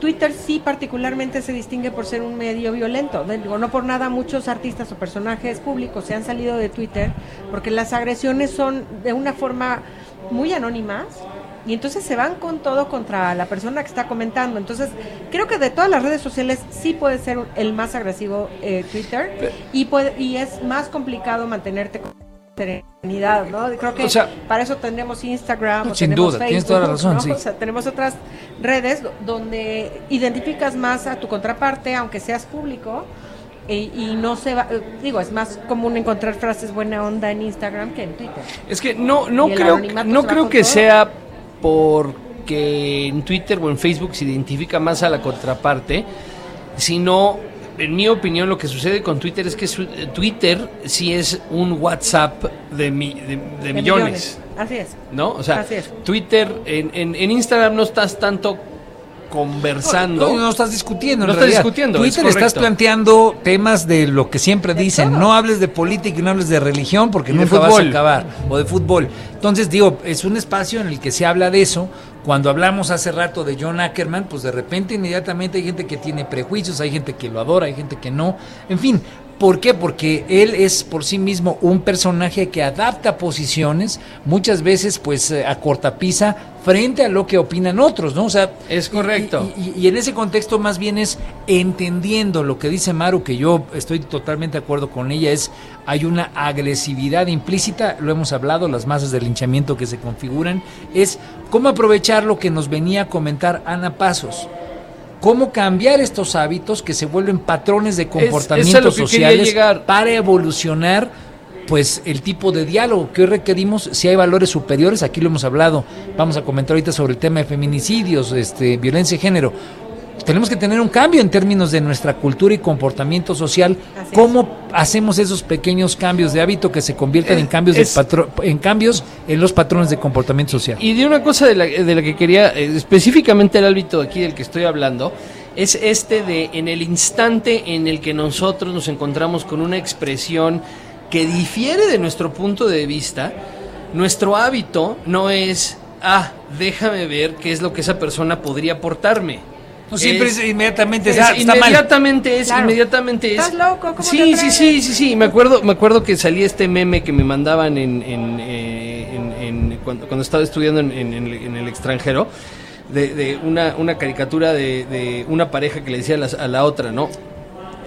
Twitter sí particularmente se distingue por ser un medio violento. Digo, no por nada muchos artistas o personajes públicos se han salido de Twitter porque las agresiones son de una forma muy anónimas y entonces se van con todo contra la persona que está comentando. Entonces, creo que de todas las redes sociales sí puede ser el más agresivo eh, Twitter y, puede, y es más complicado mantenerte con serenidad, ¿no? Creo que O sea, para eso tendremos Instagram, No, o sin tenemos duda, tienes toda la Facebook, razón, ¿no? sí. O sea, tenemos otras redes do- donde identificas más a tu contraparte, aunque seas público, e- y no se va, digo, es más común encontrar frases buena onda en Instagram que en Twitter. Es que no, no creo, no creo que todo. sea porque en Twitter o en Facebook se identifica más a la contraparte, sino, en mi opinión, lo que sucede con Twitter es que su- Twitter sí es un WhatsApp de, mi- de- de De millones, Así es. ¿no? O sea, Así es. Twitter, en, en, en Instagram no estás tanto conversando. No, no estás discutiendo. en No estás realidad. discutiendo, es Twitter estás planteando temas de lo que siempre dicen. No hables de política y no hables de religión porque nunca vas a acabar. O de fútbol. Entonces, digo, es un espacio en el que se habla de eso. Cuando hablamos hace rato de John Ackerman, pues de repente inmediatamente hay gente que tiene prejuicios, hay gente que lo adora, hay gente que no. En fin, ¿Por qué? Porque él es por sí mismo un personaje que adapta posiciones, muchas veces pues eh, a cortapisa, frente a lo que opinan otros, ¿no? O sea, Es correcto. y, y- y en ese contexto más bien es entendiendo lo que dice Maru, que yo estoy totalmente de acuerdo con ella, es hay una agresividad implícita, lo hemos hablado, las masas de linchamiento que se configuran, es cómo aprovechar lo que nos venía a comentar Ana Pasos. Cómo cambiar estos hábitos que se vuelven patrones de es quería sociales para evolucionar pues el tipo de diálogo que hoy requerimos si hay valores superiores aquí lo hemos hablado vamos a comentar ahorita sobre el tema de feminicidios este violencia de género tenemos que tener un cambio en términos de nuestra cultura y comportamiento social Así es. Hacemos esos pequeños cambios de hábito que se conviertan en cambios Es- de patro- en cambios en los patrones de comportamiento social Y de una cosa de la, de la que quería, eh, específicamente el ámbito aquí del que estoy hablando, es este de en el instante en el que nosotros nos encontramos con una expresión que difiere de nuestro punto de vista, nuestro hábito no es, ah, déjame ver qué es lo que esa persona podría aportarme. No siempre Es- es, inmediatamente Es está mal inmediatamente es, Claro. inmediatamente es. ¿Estás loco? ¿Cómo sí, te sí, sí, sí, sí. Me acuerdo, me acuerdo que salía este meme que me mandaban en, en, eh, en- en- cuando, cuando estaba estudiando en, en- en el- en el extranjero, de, de una, una caricatura de, de una pareja que le decía a la, a la otra, ¿no?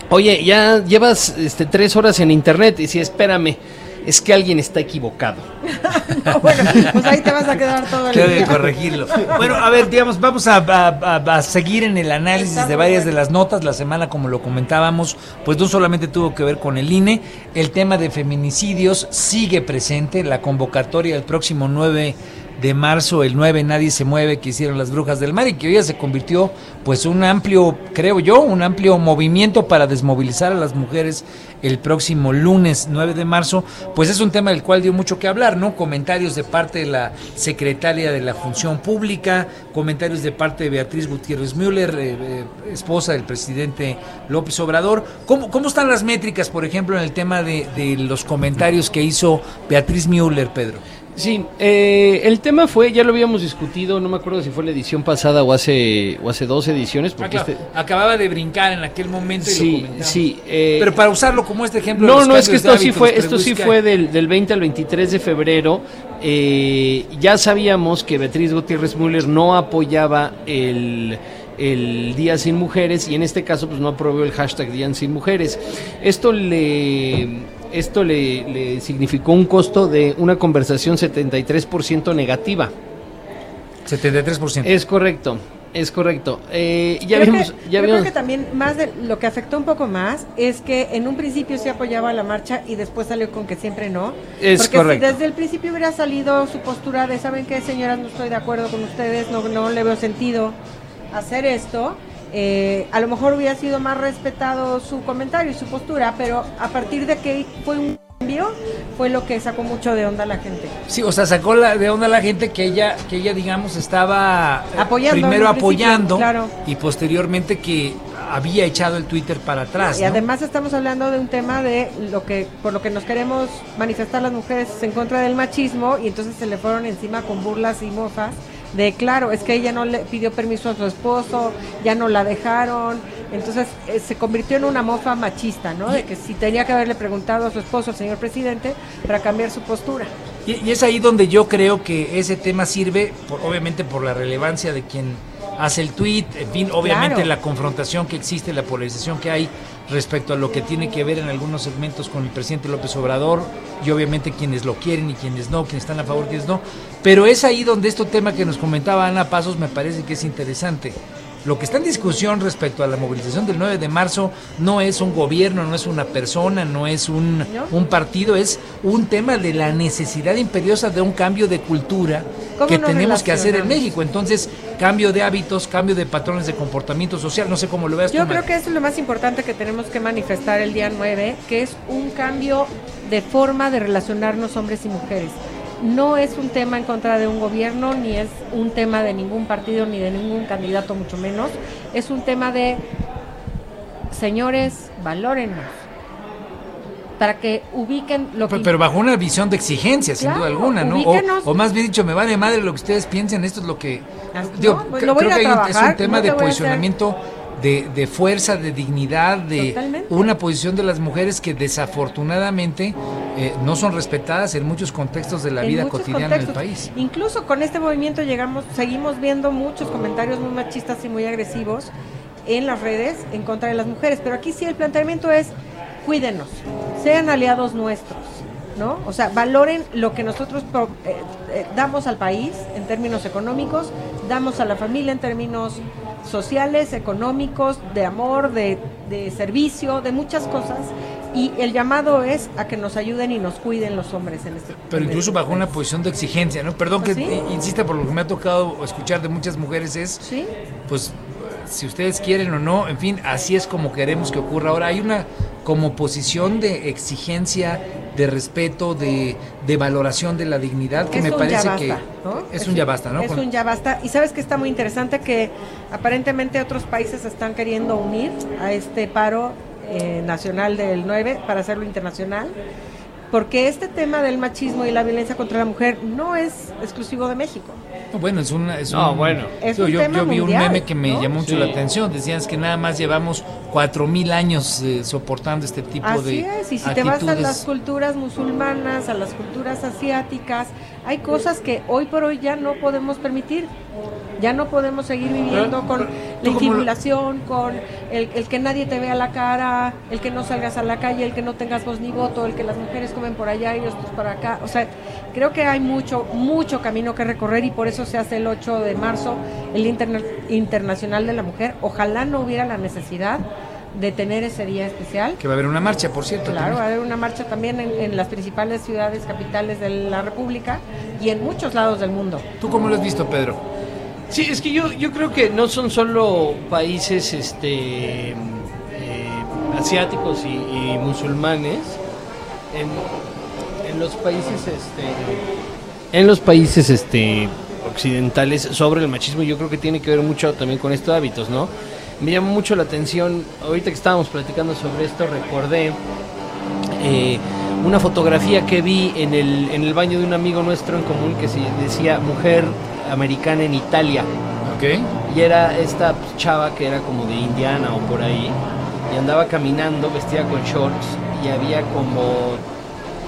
Oye, ya llevas este, tres horas en internet y si espérame, es que alguien está equivocado. No, bueno, pues ahí te vas a quedar todo el día. corregirlo. Bueno, a ver, digamos, vamos a, a- a- a seguir en el análisis de varias de las notas. La semana, como lo comentábamos, pues no solamente tuvo que ver con el INE, el tema de feminicidios sigue presente. La convocatoria del próximo 9 de marzo, el 9 Nadie se mueve, que hicieron las brujas del mar y que hoy ya se convirtió, pues, un amplio, creo yo, un amplio movimiento para desmovilizar a las mujeres el próximo lunes 9 de marzo, pues es un tema del cual dio mucho que hablar, ¿no? Comentarios de parte de la secretaria de la Función Pública, comentarios de parte de Beatriz Gutiérrez Müller, eh, eh, esposa del presidente López Obrador. ¿Cómo, ¿Cómo están las métricas, por ejemplo, en el tema de, de los comentarios que hizo Beatriz Müller, Pedro? Sí, eh, el tema fue, ya lo habíamos discutido, no me acuerdo si fue la edición pasada o hace, o hace dos ediciones, Ah, porque claro, este- Acababa de brincar en aquel momento y lo Sí, comentamos. sí. eh, Pero para usarlo como este ejemplo. no, no, es que esto sí fue, esto sí fue del, del 20 al 23 de febrero. Eh, ya sabíamos que Beatriz Gutiérrez Müller no apoyaba el, el Día Sin Mujeres y en este caso pues no aprobó el hashtag Día Sin Mujeres. Esto le esto le, le significó un costo de una conversación 73% negativa. 73%. Es correcto, es correcto. Eh, ya Creo vimos, que- ya yo vimos. creo que también más de lo que afectó un poco más es que en un principio se apoyaba la marcha y después salió con que siempre no. Es Porque correcto. si desde el principio hubiera salido su postura de, ¿saben qué, señoras? No estoy de acuerdo con ustedes, no, no le veo sentido hacer esto. Eh, a lo mejor hubiera sido más respetado su comentario y su postura, pero a partir de que fue un cambio, fue lo que sacó mucho de onda a la gente. Sí, o sea, sacó la, de onda a la gente que ella, que ella digamos, estaba eh, Apoyando primero apoyando claro. y posteriormente que había echado el Twitter para atrás. Y ¿no? además estamos hablando de un tema de lo que por lo que nos queremos manifestar las mujeres en contra del machismo y entonces se le fueron encima con burlas y mofas de claro, es que ella no le pidió permiso a su esposo, ya no la dejaron, entonces eh, se convirtió en una mofa machista, ¿no? De que si tenía que haberle preguntado a su esposo, al señor presidente, para cambiar su postura. Y, y es ahí donde yo creo que ese tema sirve, por- obviamente por la relevancia de quien hace el tweet, en fin, obviamente Claro. la confrontación que existe, la polarización que hay respecto a lo que tiene que ver en algunos segmentos con el presidente López Obrador y obviamente quienes lo quieren y quienes no, quienes están a favor, quienes no. Pero es ahí donde este tema que nos comentaba Ana Pasos me parece que es interesante. Lo que está en discusión respecto a la movilización del 9 de marzo no es un gobierno, no es una persona, no es un, un partido, es un tema de la necesidad imperiosa de un cambio de cultura ¿Cómo que tenemos que hacer en? México. Entonces, cambio de hábitos, cambio de patrones de comportamiento social, no sé cómo lo veas tú, Yo Mar. creo que eso es lo más importante que tenemos que manifestar el día 9, que es un cambio de forma de relacionarnos hombres y mujeres. No es un tema en contra de un gobierno, ni es un tema de ningún partido, ni de ningún candidato, mucho menos. Es un tema de, señores, valórennos. Para que ubiquen lo que... Pero, pero bajo una visión de exigencia, sin duda alguna, ¿no? O, más bien dicho, me vale madre lo que ustedes piensen, esto es lo que... Digo, pues lo voy creo que un- es un tema no de te posicionamiento de, de fuerza, de dignidad, de Totalmente. una posición de las mujeres que desafortunadamente eh, no son respetadas en muchos contextos de la en vida cotidiana del país. Incluso con este movimiento llegamos, seguimos viendo muchos comentarios muy machistas y muy agresivos en las redes en contra de las mujeres. Pero aquí sí el planteamiento es cuídenos, sean aliados nuestros, ¿no? O sea, valoren lo que nosotros pro- eh, eh, damos al país en términos económicos, damos a la familia en términos sociales, económicos, de amor, de, de servicio, de muchas cosas. Y el llamado es a que nos ayuden y nos cuiden los hombres en este Pero en incluso este bajo una posición de exigencia, ¿no? Perdón que ¿Ah, sí? eh, insista por lo que me ha tocado escuchar de muchas mujeres es, ¿Sí? pues si ustedes quieren o no, en fin, así es como queremos que ocurra. Ahora hay una como posición de exigencia, de respeto, de, de valoración de la dignidad que Es me un parece ya que basta, ¿no? es, un ya basta, ¿no? Es Con- un ya basta. Y sabes que está muy interesante que aparentemente otros países se están queriendo unir a este paro eh, nacional del 9 para hacerlo internacional. Porque este tema del machismo y la violencia contra la mujer no es exclusivo de México. Bueno, es una... Es No, un- bueno. Es un yo, tema yo vi mundial, un meme que me ¿no? llamó mucho Sí. la atención. Decían es que nada más llevamos cuatro mil años eh, soportando este tipo Así de es, y si te vas a las culturas musulmanas, a las culturas asiáticas, hay cosas que hoy por hoy ya no podemos permitir. Ya no podemos seguir viviendo con la ¿tú cómo lo- infibulación, con el, el que nadie te vea la cara, el que no salgas a la calle, el que no tengas voz ni voto, el que las mujeres comen por allá y nosotros por acá. O sea, creo que hay mucho, mucho camino que recorrer y por eso se hace el 8 de marzo el Interna- Internacional de la Mujer. Ojalá no hubiera la necesidad de tener ese día especial. Que va a haber una marcha, por cierto. Claro, también. va a haber una marcha también en, en las principales ciudades capitales de la República y en muchos lados del mundo. ¿Tú cómo lo has visto, Pedro? Sí, es que yo, yo creo que no son solo países este, eh, asiáticos y, y musulmanes. En, en los países este, en los países este, occidentales sobre el machismo yo creo que tiene que ver mucho también con estos hábitos, ¿no? Me llamó mucho la atención, ahorita que estábamos platicando sobre esto, recordé eh, una fotografía que vi en el, en el baño de un amigo nuestro en común que se decía mujer americana en Italia. Ok. Y era esta chava que era como de Indiana o por ahí. Y andaba caminando vestida con shorts y había como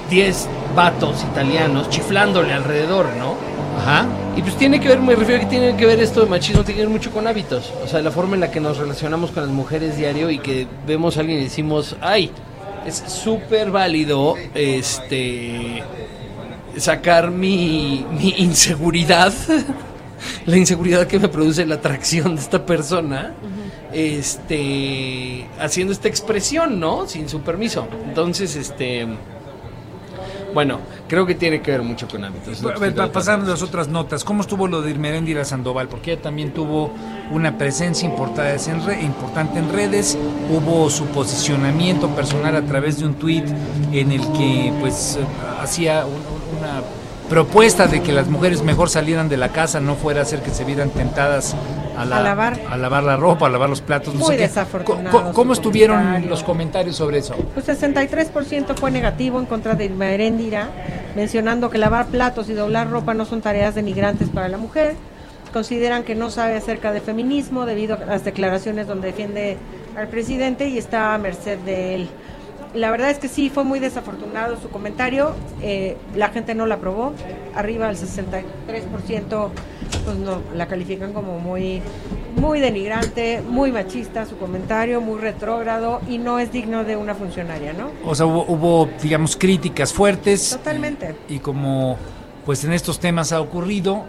10 vatos italianos chiflándole alrededor, ¿no? Ajá. Y pues tiene que ver, me refiero a que tiene que ver esto de machismo, tiene que ver mucho con hábitos. O sea, la forma en la que nos relacionamos con las mujeres diario y que vemos a alguien y decimos, ay, es súper válido este sacar mi, mi inseguridad, la inseguridad que me produce la atracción de esta persona, este haciendo esta expresión, ¿no? Sin su permiso. Entonces, este bueno, creo que tiene que ver mucho con hábitos. A ver, pa- pasando las otras notas, ¿cómo estuvo lo de Irmeréndira Sandoval? Porque ella también tuvo una presencia importante en, redes, hubo su posicionamiento personal a través de un tuit en el que pues hacía un- una propuesta de que las mujeres mejor salieran de la casa, no fuera a hacer que se vieran tentadas a, la- A lavar. a lavar la ropa, a lavar los platos. no Muy sé desafortunado ¿Cómo estuvieron comentario. los comentarios sobre eso? Pues 63% fue negativo en contra de Irma Heréndira, mencionando que lavar platos y doblar ropa no son tareas denigrantes para la mujer. Consideran que no sabe acerca de feminismo debido a las declaraciones donde defiende al presidente y está a merced de él. La verdad es que sí, fue muy desafortunado su comentario. eh, la gente no la aprobó. Arriba del 63%, pues no, la califican como muy, muy denigrante, muy machista su comentario, muy retrógrado y no es digno de una funcionaria, ¿no? O sea, hubo, hubo, digamos, críticas fuertes. Totalmente. Y como pues en estos temas ha ocurrido,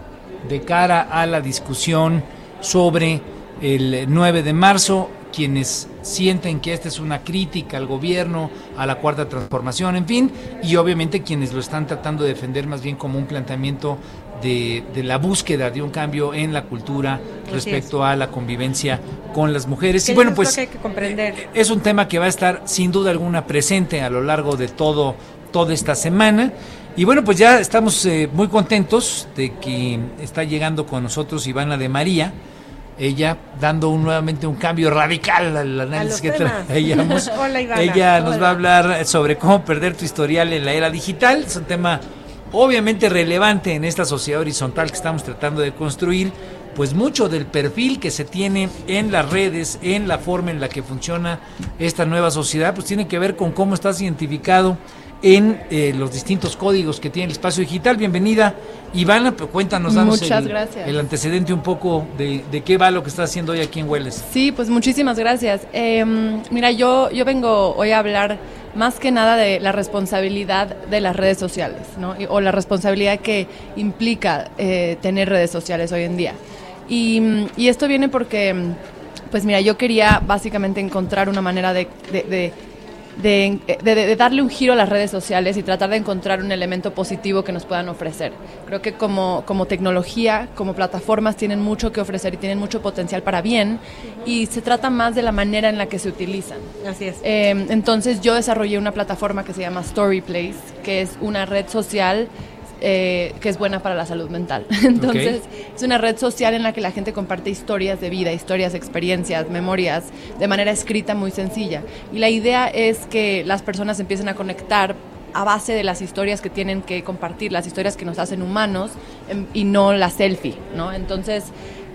de cara a la discusión sobre el 9 de marzo, quienes sienten que esta es una crítica al gobierno, a la cuarta transformación, en fin, y obviamente quienes lo están tratando de defender más bien como un planteamiento de, la búsqueda de un cambio en la cultura respecto a la convivencia con las mujeres. Y bueno, pues hay que comprender. Eh, es un tema que va a estar sin duda alguna presente a lo largo de todo toda esta semana. Y bueno, pues ya estamos eh, muy contentos de que está llegando con nosotros Ivana de María ella dando nuevamente un cambio radical al análisis que traíamos. ella nos va a hablar sobre cómo perder tu historial en la era digital. Es un tema obviamente relevante en esta sociedad horizontal que estamos tratando de construir, pues mucho del perfil que se tiene en las redes, en la forma en la que funciona esta nueva sociedad, pues tiene que ver con cómo estás identificado en eh, los distintos códigos que tiene el espacio digital. Bienvenida, Ivana, cuéntanos, danos el, el, antecedente un poco de, qué va lo que estás haciendo hoy aquí en Hueles. Sí, pues muchísimas gracias. Em, mira, yo, yo vengo hoy a hablar más que nada de la responsabilidad de las redes sociales, ¿no? o la responsabilidad que implica eh, tener redes sociales hoy en día. Y, esto viene porque, pues mira, yo quería básicamente encontrar una manera de de, darle un giro a las redes sociales y tratar de encontrar un elemento positivo que nos puedan ofrecer. Creo que como, como tecnología, como plataformas, tienen mucho que ofrecer y tienen mucho potencial para bien y se trata más de la manera en la que se utilizan. Así es. Eh, entonces yo desarrollé una plataforma que se llama Storyplace, que es una red social eh, que es buena para la salud mental. Entonces, es una red social en la que la gente comparte historias de vida, historias, experiencias, memorias, de manera escrita muy sencilla. Y la idea es que las personas empiecen a conectar a base de las historias que tienen que compartir, las historias que nos hacen humanos em, y no la selfie, ¿no? Entonces,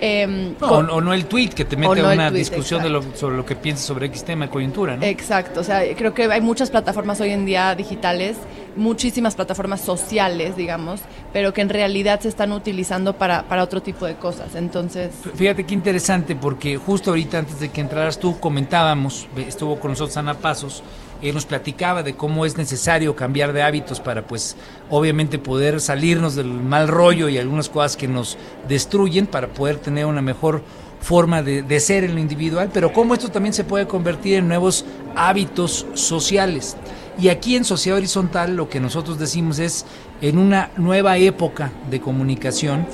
Em, o, no el tweet que te mete una discusión de lo, sobre lo que piensas sobre X tema de coyuntura, ¿no? Exacto, o sea, creo que hay muchas plataformas hoy en día digitales, muchísimas plataformas sociales, digamos, pero que en realidad se están utilizando para, para otro tipo de cosas. Entonces. Fíjate qué interesante, porque justo ahorita antes de que entraras tú comentábamos, estuvo con nosotros Ana Pasos él nos platicaba de cómo es necesario cambiar de hábitos para pues obviamente poder salirnos del mal rollo y algunas cosas que nos destruyen para poder tener una mejor forma de, de ser en lo individual, pero cómo esto también se puede convertir en nuevos hábitos sociales. Y aquí en Sociedad Horizontal lo que nosotros decimos es en una nueva época de comunicación,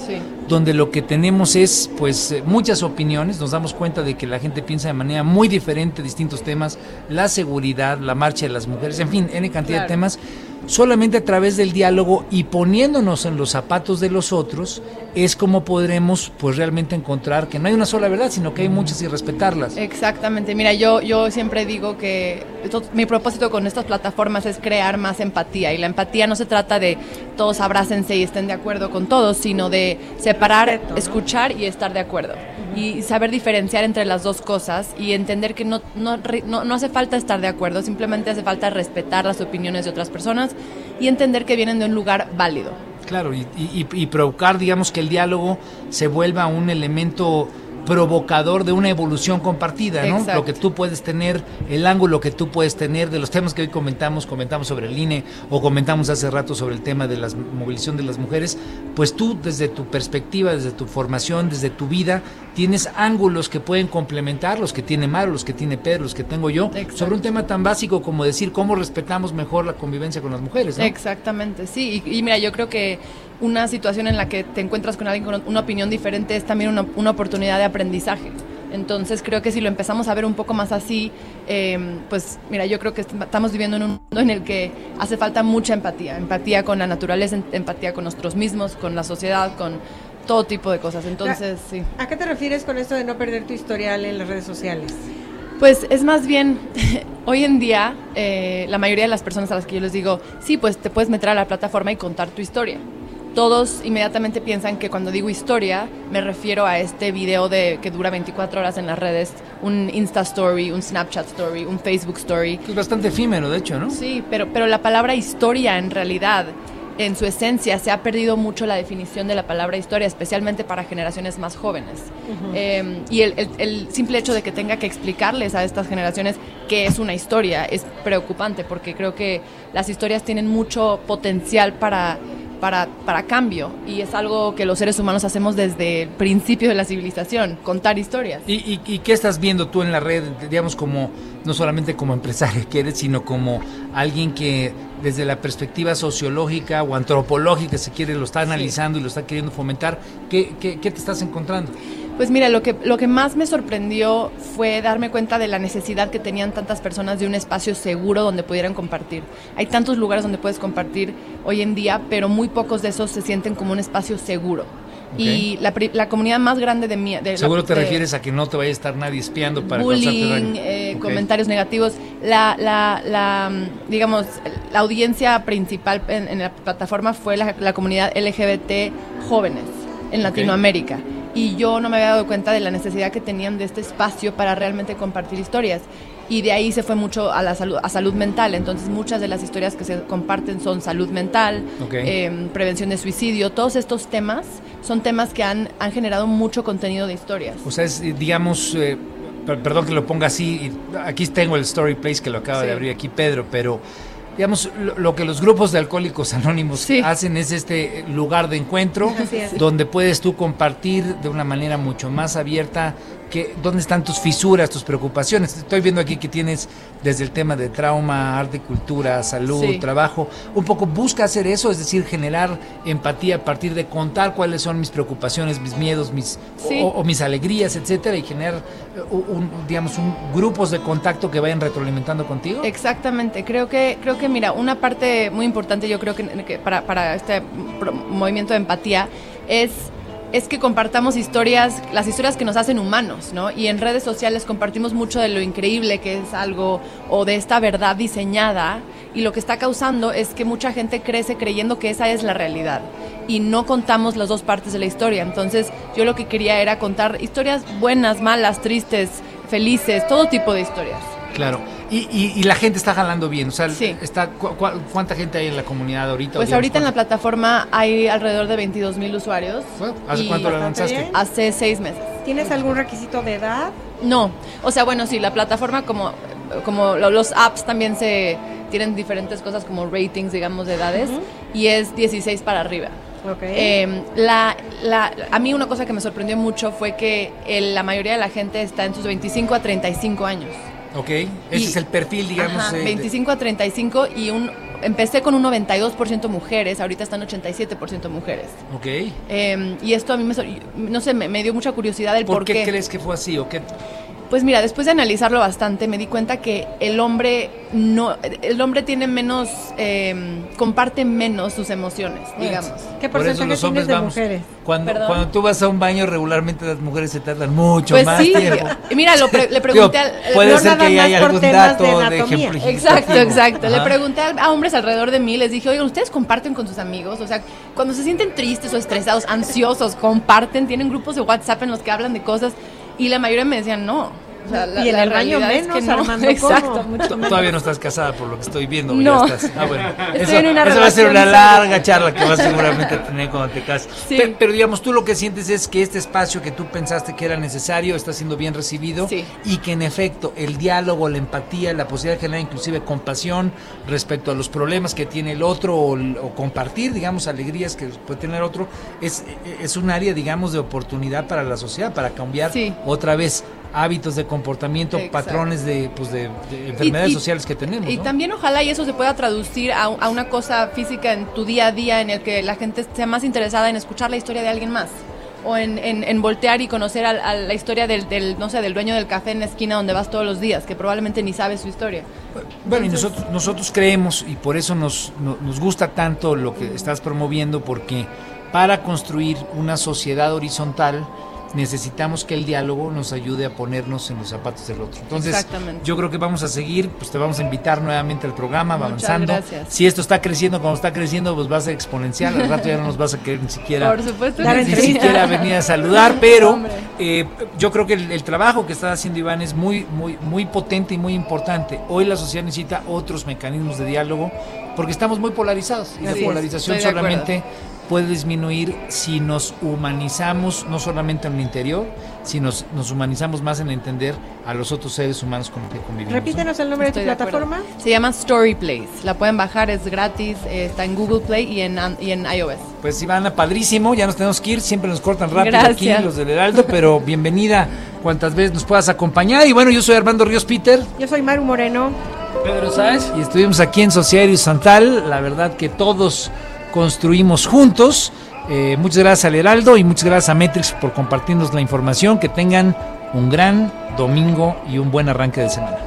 donde lo que tenemos es pues eh, muchas opiniones, nos damos cuenta de que la gente piensa de manera muy diferente distintos temas, la seguridad, la marcha de las mujeres, en fin, N cantidad de temas, solamente a través del diálogo y poniéndonos en los zapatos de los otros es como podremos pues realmente encontrar que no hay una sola verdad, sino que hay muchas y respetarlas. Exactamente, mira, yo, yo siempre digo que mi propósito con estas plataformas es crear más empatía y la empatía no se trata de todos abrácense y estén de acuerdo con todos, sino de separar, escuchar y estar de acuerdo. Y saber diferenciar entre las dos cosas y entender que no, no, no, hace falta estar de acuerdo, simplemente hace falta respetar las opiniones de otras personas y entender que vienen de un lugar válido. Claro, y, y provocar, digamos, que el diálogo se vuelva un elemento provocador de una evolución compartida, ¿no? Lo que tú puedes tener, el ángulo que tú puedes tener de los temas que hoy comentamos, comentamos sobre el INE o comentamos hace rato sobre el tema de la movilización de las mujeres, pues tú desde tu perspectiva, desde tu formación, desde tu vida, tienes ángulos que pueden complementar los que tiene Maro, los que tiene Pedro, los que tengo yo, sobre un tema tan básico como decir cómo respetamos mejor la convivencia con las mujeres, ¿no? Exactamente, sí, y mira, yo creo que una situación en la que te encuentras con alguien con una opinión diferente es también una, una oportunidad de aprendizaje. Entonces creo que si lo empezamos a ver un poco más así, em, pues mira, yo creo que estamos viviendo en un mundo en el que hace falta mucha empatía, empatía con la naturaleza, empatía con nosotros mismos, con la sociedad, con todo tipo de cosas. Entonces, sí. ¿A qué te refieres con esto de no perder tu historial en las redes sociales? Pues es más bien, hoy en día, eh, la mayoría de las personas a las que yo les digo, sí, pues te puedes meter a la plataforma y contar tu historia todos inmediatamente piensan que cuando digo historia me refiero a este video de que dura 24 horas en las redes, un Insta Story, un Snapchat Story, un Facebook Story. Es bastante efímero, de hecho, ¿no? Sí, pero, pero la palabra historia en realidad, en su esencia, se ha perdido mucho la definición de la palabra historia, especialmente para generaciones más jóvenes. Em, y el, el simple hecho de que tenga que explicarles a estas generaciones qué es una historia es preocupante, porque creo que las historias tienen mucho potencial para para, para cambio. Y es algo que los seres humanos hacemos desde el principio de la civilización, contar historias. ¿Y, y, y qué estás viendo tú en la red, digamos, como no solamente como empresario que eres, sino como alguien que desde la perspectiva sociológica o antropológica, si quiere, lo está analizando y lo está queriendo fomentar? ¿Qué, qué, qué te estás encontrando? Pues mira, lo que, lo que más me sorprendió fue darme cuenta de la necesidad que tenían tantas personas de un espacio seguro donde pudieran compartir. Hay tantos lugares donde puedes compartir hoy en día, pero muy pocos de esos se sienten como un espacio seguro. Y la, la comunidad más grande de mi... De, Seguro te de refieres a que no te vaya a estar nadie espiando para bullying, eh, Ok. comentarios negativos. La, la, la, mm, digamos, la audiencia principal en, en la plataforma fue la, la comunidad LGBT jóvenes en. Latinoamérica. Y yo no me había dado cuenta de la necesidad que tenían de este espacio para realmente compartir historias. Y de ahí se fue mucho a la salud, a salud mental. Entonces muchas de las historias que se comparten son salud mental, eh, prevención de suicidio. Todos estos temas son temas que han, han generado mucho contenido de historias. O sea, es, eh, digamos, eh, per- perdón que lo ponga así, aquí tengo el Story Place que lo acaba de abrir aquí Pedro, pero digamos, lo, lo que los grupos de alcohólicos anónimos Sí. hacen es este lugar de encuentro es. donde puedes tú compartir de una manera mucho más abierta que, dónde están tus fisuras, tus preocupaciones. Estoy viendo aquí que tienes desde el tema de trauma, arte cultura, salud, Sí. trabajo. Un poco busca hacer eso, es decir, generar empatía a partir de contar cuáles son mis preocupaciones, mis miedos, mis Sí. o, o mis alegrías, etcétera, y generar eh, un, digamos un grupos de contacto que vayan retroalimentando contigo. Exactamente, creo que, creo que mira, una parte muy importante yo creo que, que para, para este movimiento de empatía es, es que compartamos historias, las historias que nos hacen humanos, ¿no? Y en redes sociales compartimos mucho de lo increíble que es algo o de esta verdad diseñada y lo que está causando es que mucha gente crece creyendo que esa es la realidad y no contamos las dos partes de la historia. Entonces yo lo que quería era contar historias buenas, malas, tristes, felices, todo tipo de historias. Claro. Y, y, y la gente está jalando bien, o sea, Sí. está cu- cu- ¿cuánta gente hay en la comunidad ahorita? Pues Digamos, ahorita en la ¿cuánta- plataforma hay alrededor de 22 mil usuarios. Bueno, ¿Hace cuánto la lanzaste? bien. Hace seis meses. ¿Tienes algún requisito de edad? No, o sea, bueno, sí, la plataforma como, como lo- los apps también se tienen diferentes cosas como ratings, digamos, de edades, y es 16 para arriba. Eh, la, la- a mí una cosa que me sorprendió mucho fue que el- la mayoría de la gente está en sus 25 a 35 años. Ok, ese Y- es el perfil, digamos. Ajá, eh, de- 25 a 35 y un, empecé con un 92% mujeres, ahorita están 87% mujeres. ok. Eh, y esto a mí me, no sé, me, me dio mucha curiosidad del ¿Por por, qué crees que fue así? ¿O qué? Pues mira, después de analizarlo bastante, me di cuenta que el hombre no, el hombre tiene menos, eh, comparte menos sus emociones, digamos. ¿Qué Por porcentaje los tienes hombres de vamos. mujeres? Cuando, Perdón. cuando tú vas a un baño, regularmente las mujeres se tardan mucho Pues más sí, tiempo. mira, lo pre- le Digo, pregunté al... puede no ser nada que haya por algún temas dato de de. Exacto, exacto. Le pregunté a, a hombres alrededor de mí, les dije, oigan, ¿ustedes comparten con sus amigos? O sea, cuando se sienten tristes o estresados, ansiosos, comparten, tienen grupos de WhatsApp en los que hablan de cosas y la mayoría me decían no. O sea, la, Y en la el baño es menos, que no. Armando, ¿cómo? Exacto, mucho menos. Todavía no estás casada por lo que estoy viendo. No. Ya estás. Ah, bueno. Estoy Eso, en una eso va a ser una larga charla que vas seguramente a tener cuando te cases. Sí. Pero, digamos, tú lo que sientes es que este espacio que tú pensaste que era necesario está siendo bien recibido Sí. y que en efecto el diálogo, la empatía, la posibilidad de generar inclusive compasión respecto a los problemas que tiene el otro o, compartir, digamos, alegrías que puede tener otro, es, es un área, digamos, de oportunidad para la sociedad, para cambiar Sí. otra vez hábitos de comportamiento, Exacto. patrones de, pues, de, de enfermedades y- sociales que tenemos. Y ¿no? también ojalá y eso se pueda traducir a, a una cosa física en tu día a día en el que la gente sea más interesada en escuchar la historia de alguien más o en, en- en voltear y conocer a, a la historia del, del, no sé, del dueño del café en la esquina donde vas todos los días, que probablemente ni sabe su historia. Bueno, y nosotros, nosotros creemos, y por eso nos, no- nos gusta tanto lo que estás promoviendo, porque para construir una sociedad horizontal necesitamos que el diálogo nos ayude a ponernos en los zapatos del otro. Entonces, yo creo que vamos a seguir, pues te vamos a invitar nuevamente al programa, va avanzando. gracias. Si esto está creciendo como está creciendo, pues va a ser exponencial, al rato ya no nos vas a querer ni siquiera Por supuesto ni siquiera venir a saludar, pero eh, yo creo que el, el trabajo que está haciendo Iván es muy, muy, muy potente y muy importante. Hoy la sociedad necesita otros mecanismos de diálogo porque estamos muy polarizados y la polarización solamente puede disminuir si nos humanizamos, no solamente en el interior, sino nos, nos humanizamos más en entender a los otros seres humanos con los que convivimos. Repítenos el nombre Estoy de de tu plataforma. Se llama Story Place. La pueden bajar, es gratis, eh, está en Google Play y en, y en iOS. Pues Ivana, padrísimo, ya nos tenemos que ir, siempre nos cortan rápido Gracias. aquí los del Heraldo, pero bienvenida cuantas veces nos puedas acompañar. Y bueno, yo soy Armando Ríos Peter. Yo soy Maru Moreno. Pedro Sáez. Y estuvimos aquí en Sociedad Santal. La verdad que todos construimos juntos. Eh, muchas gracias al Heraldo y muchas gracias a Metrix por compartirnos la información. Que tengan un gran domingo y un buen arranque de semana.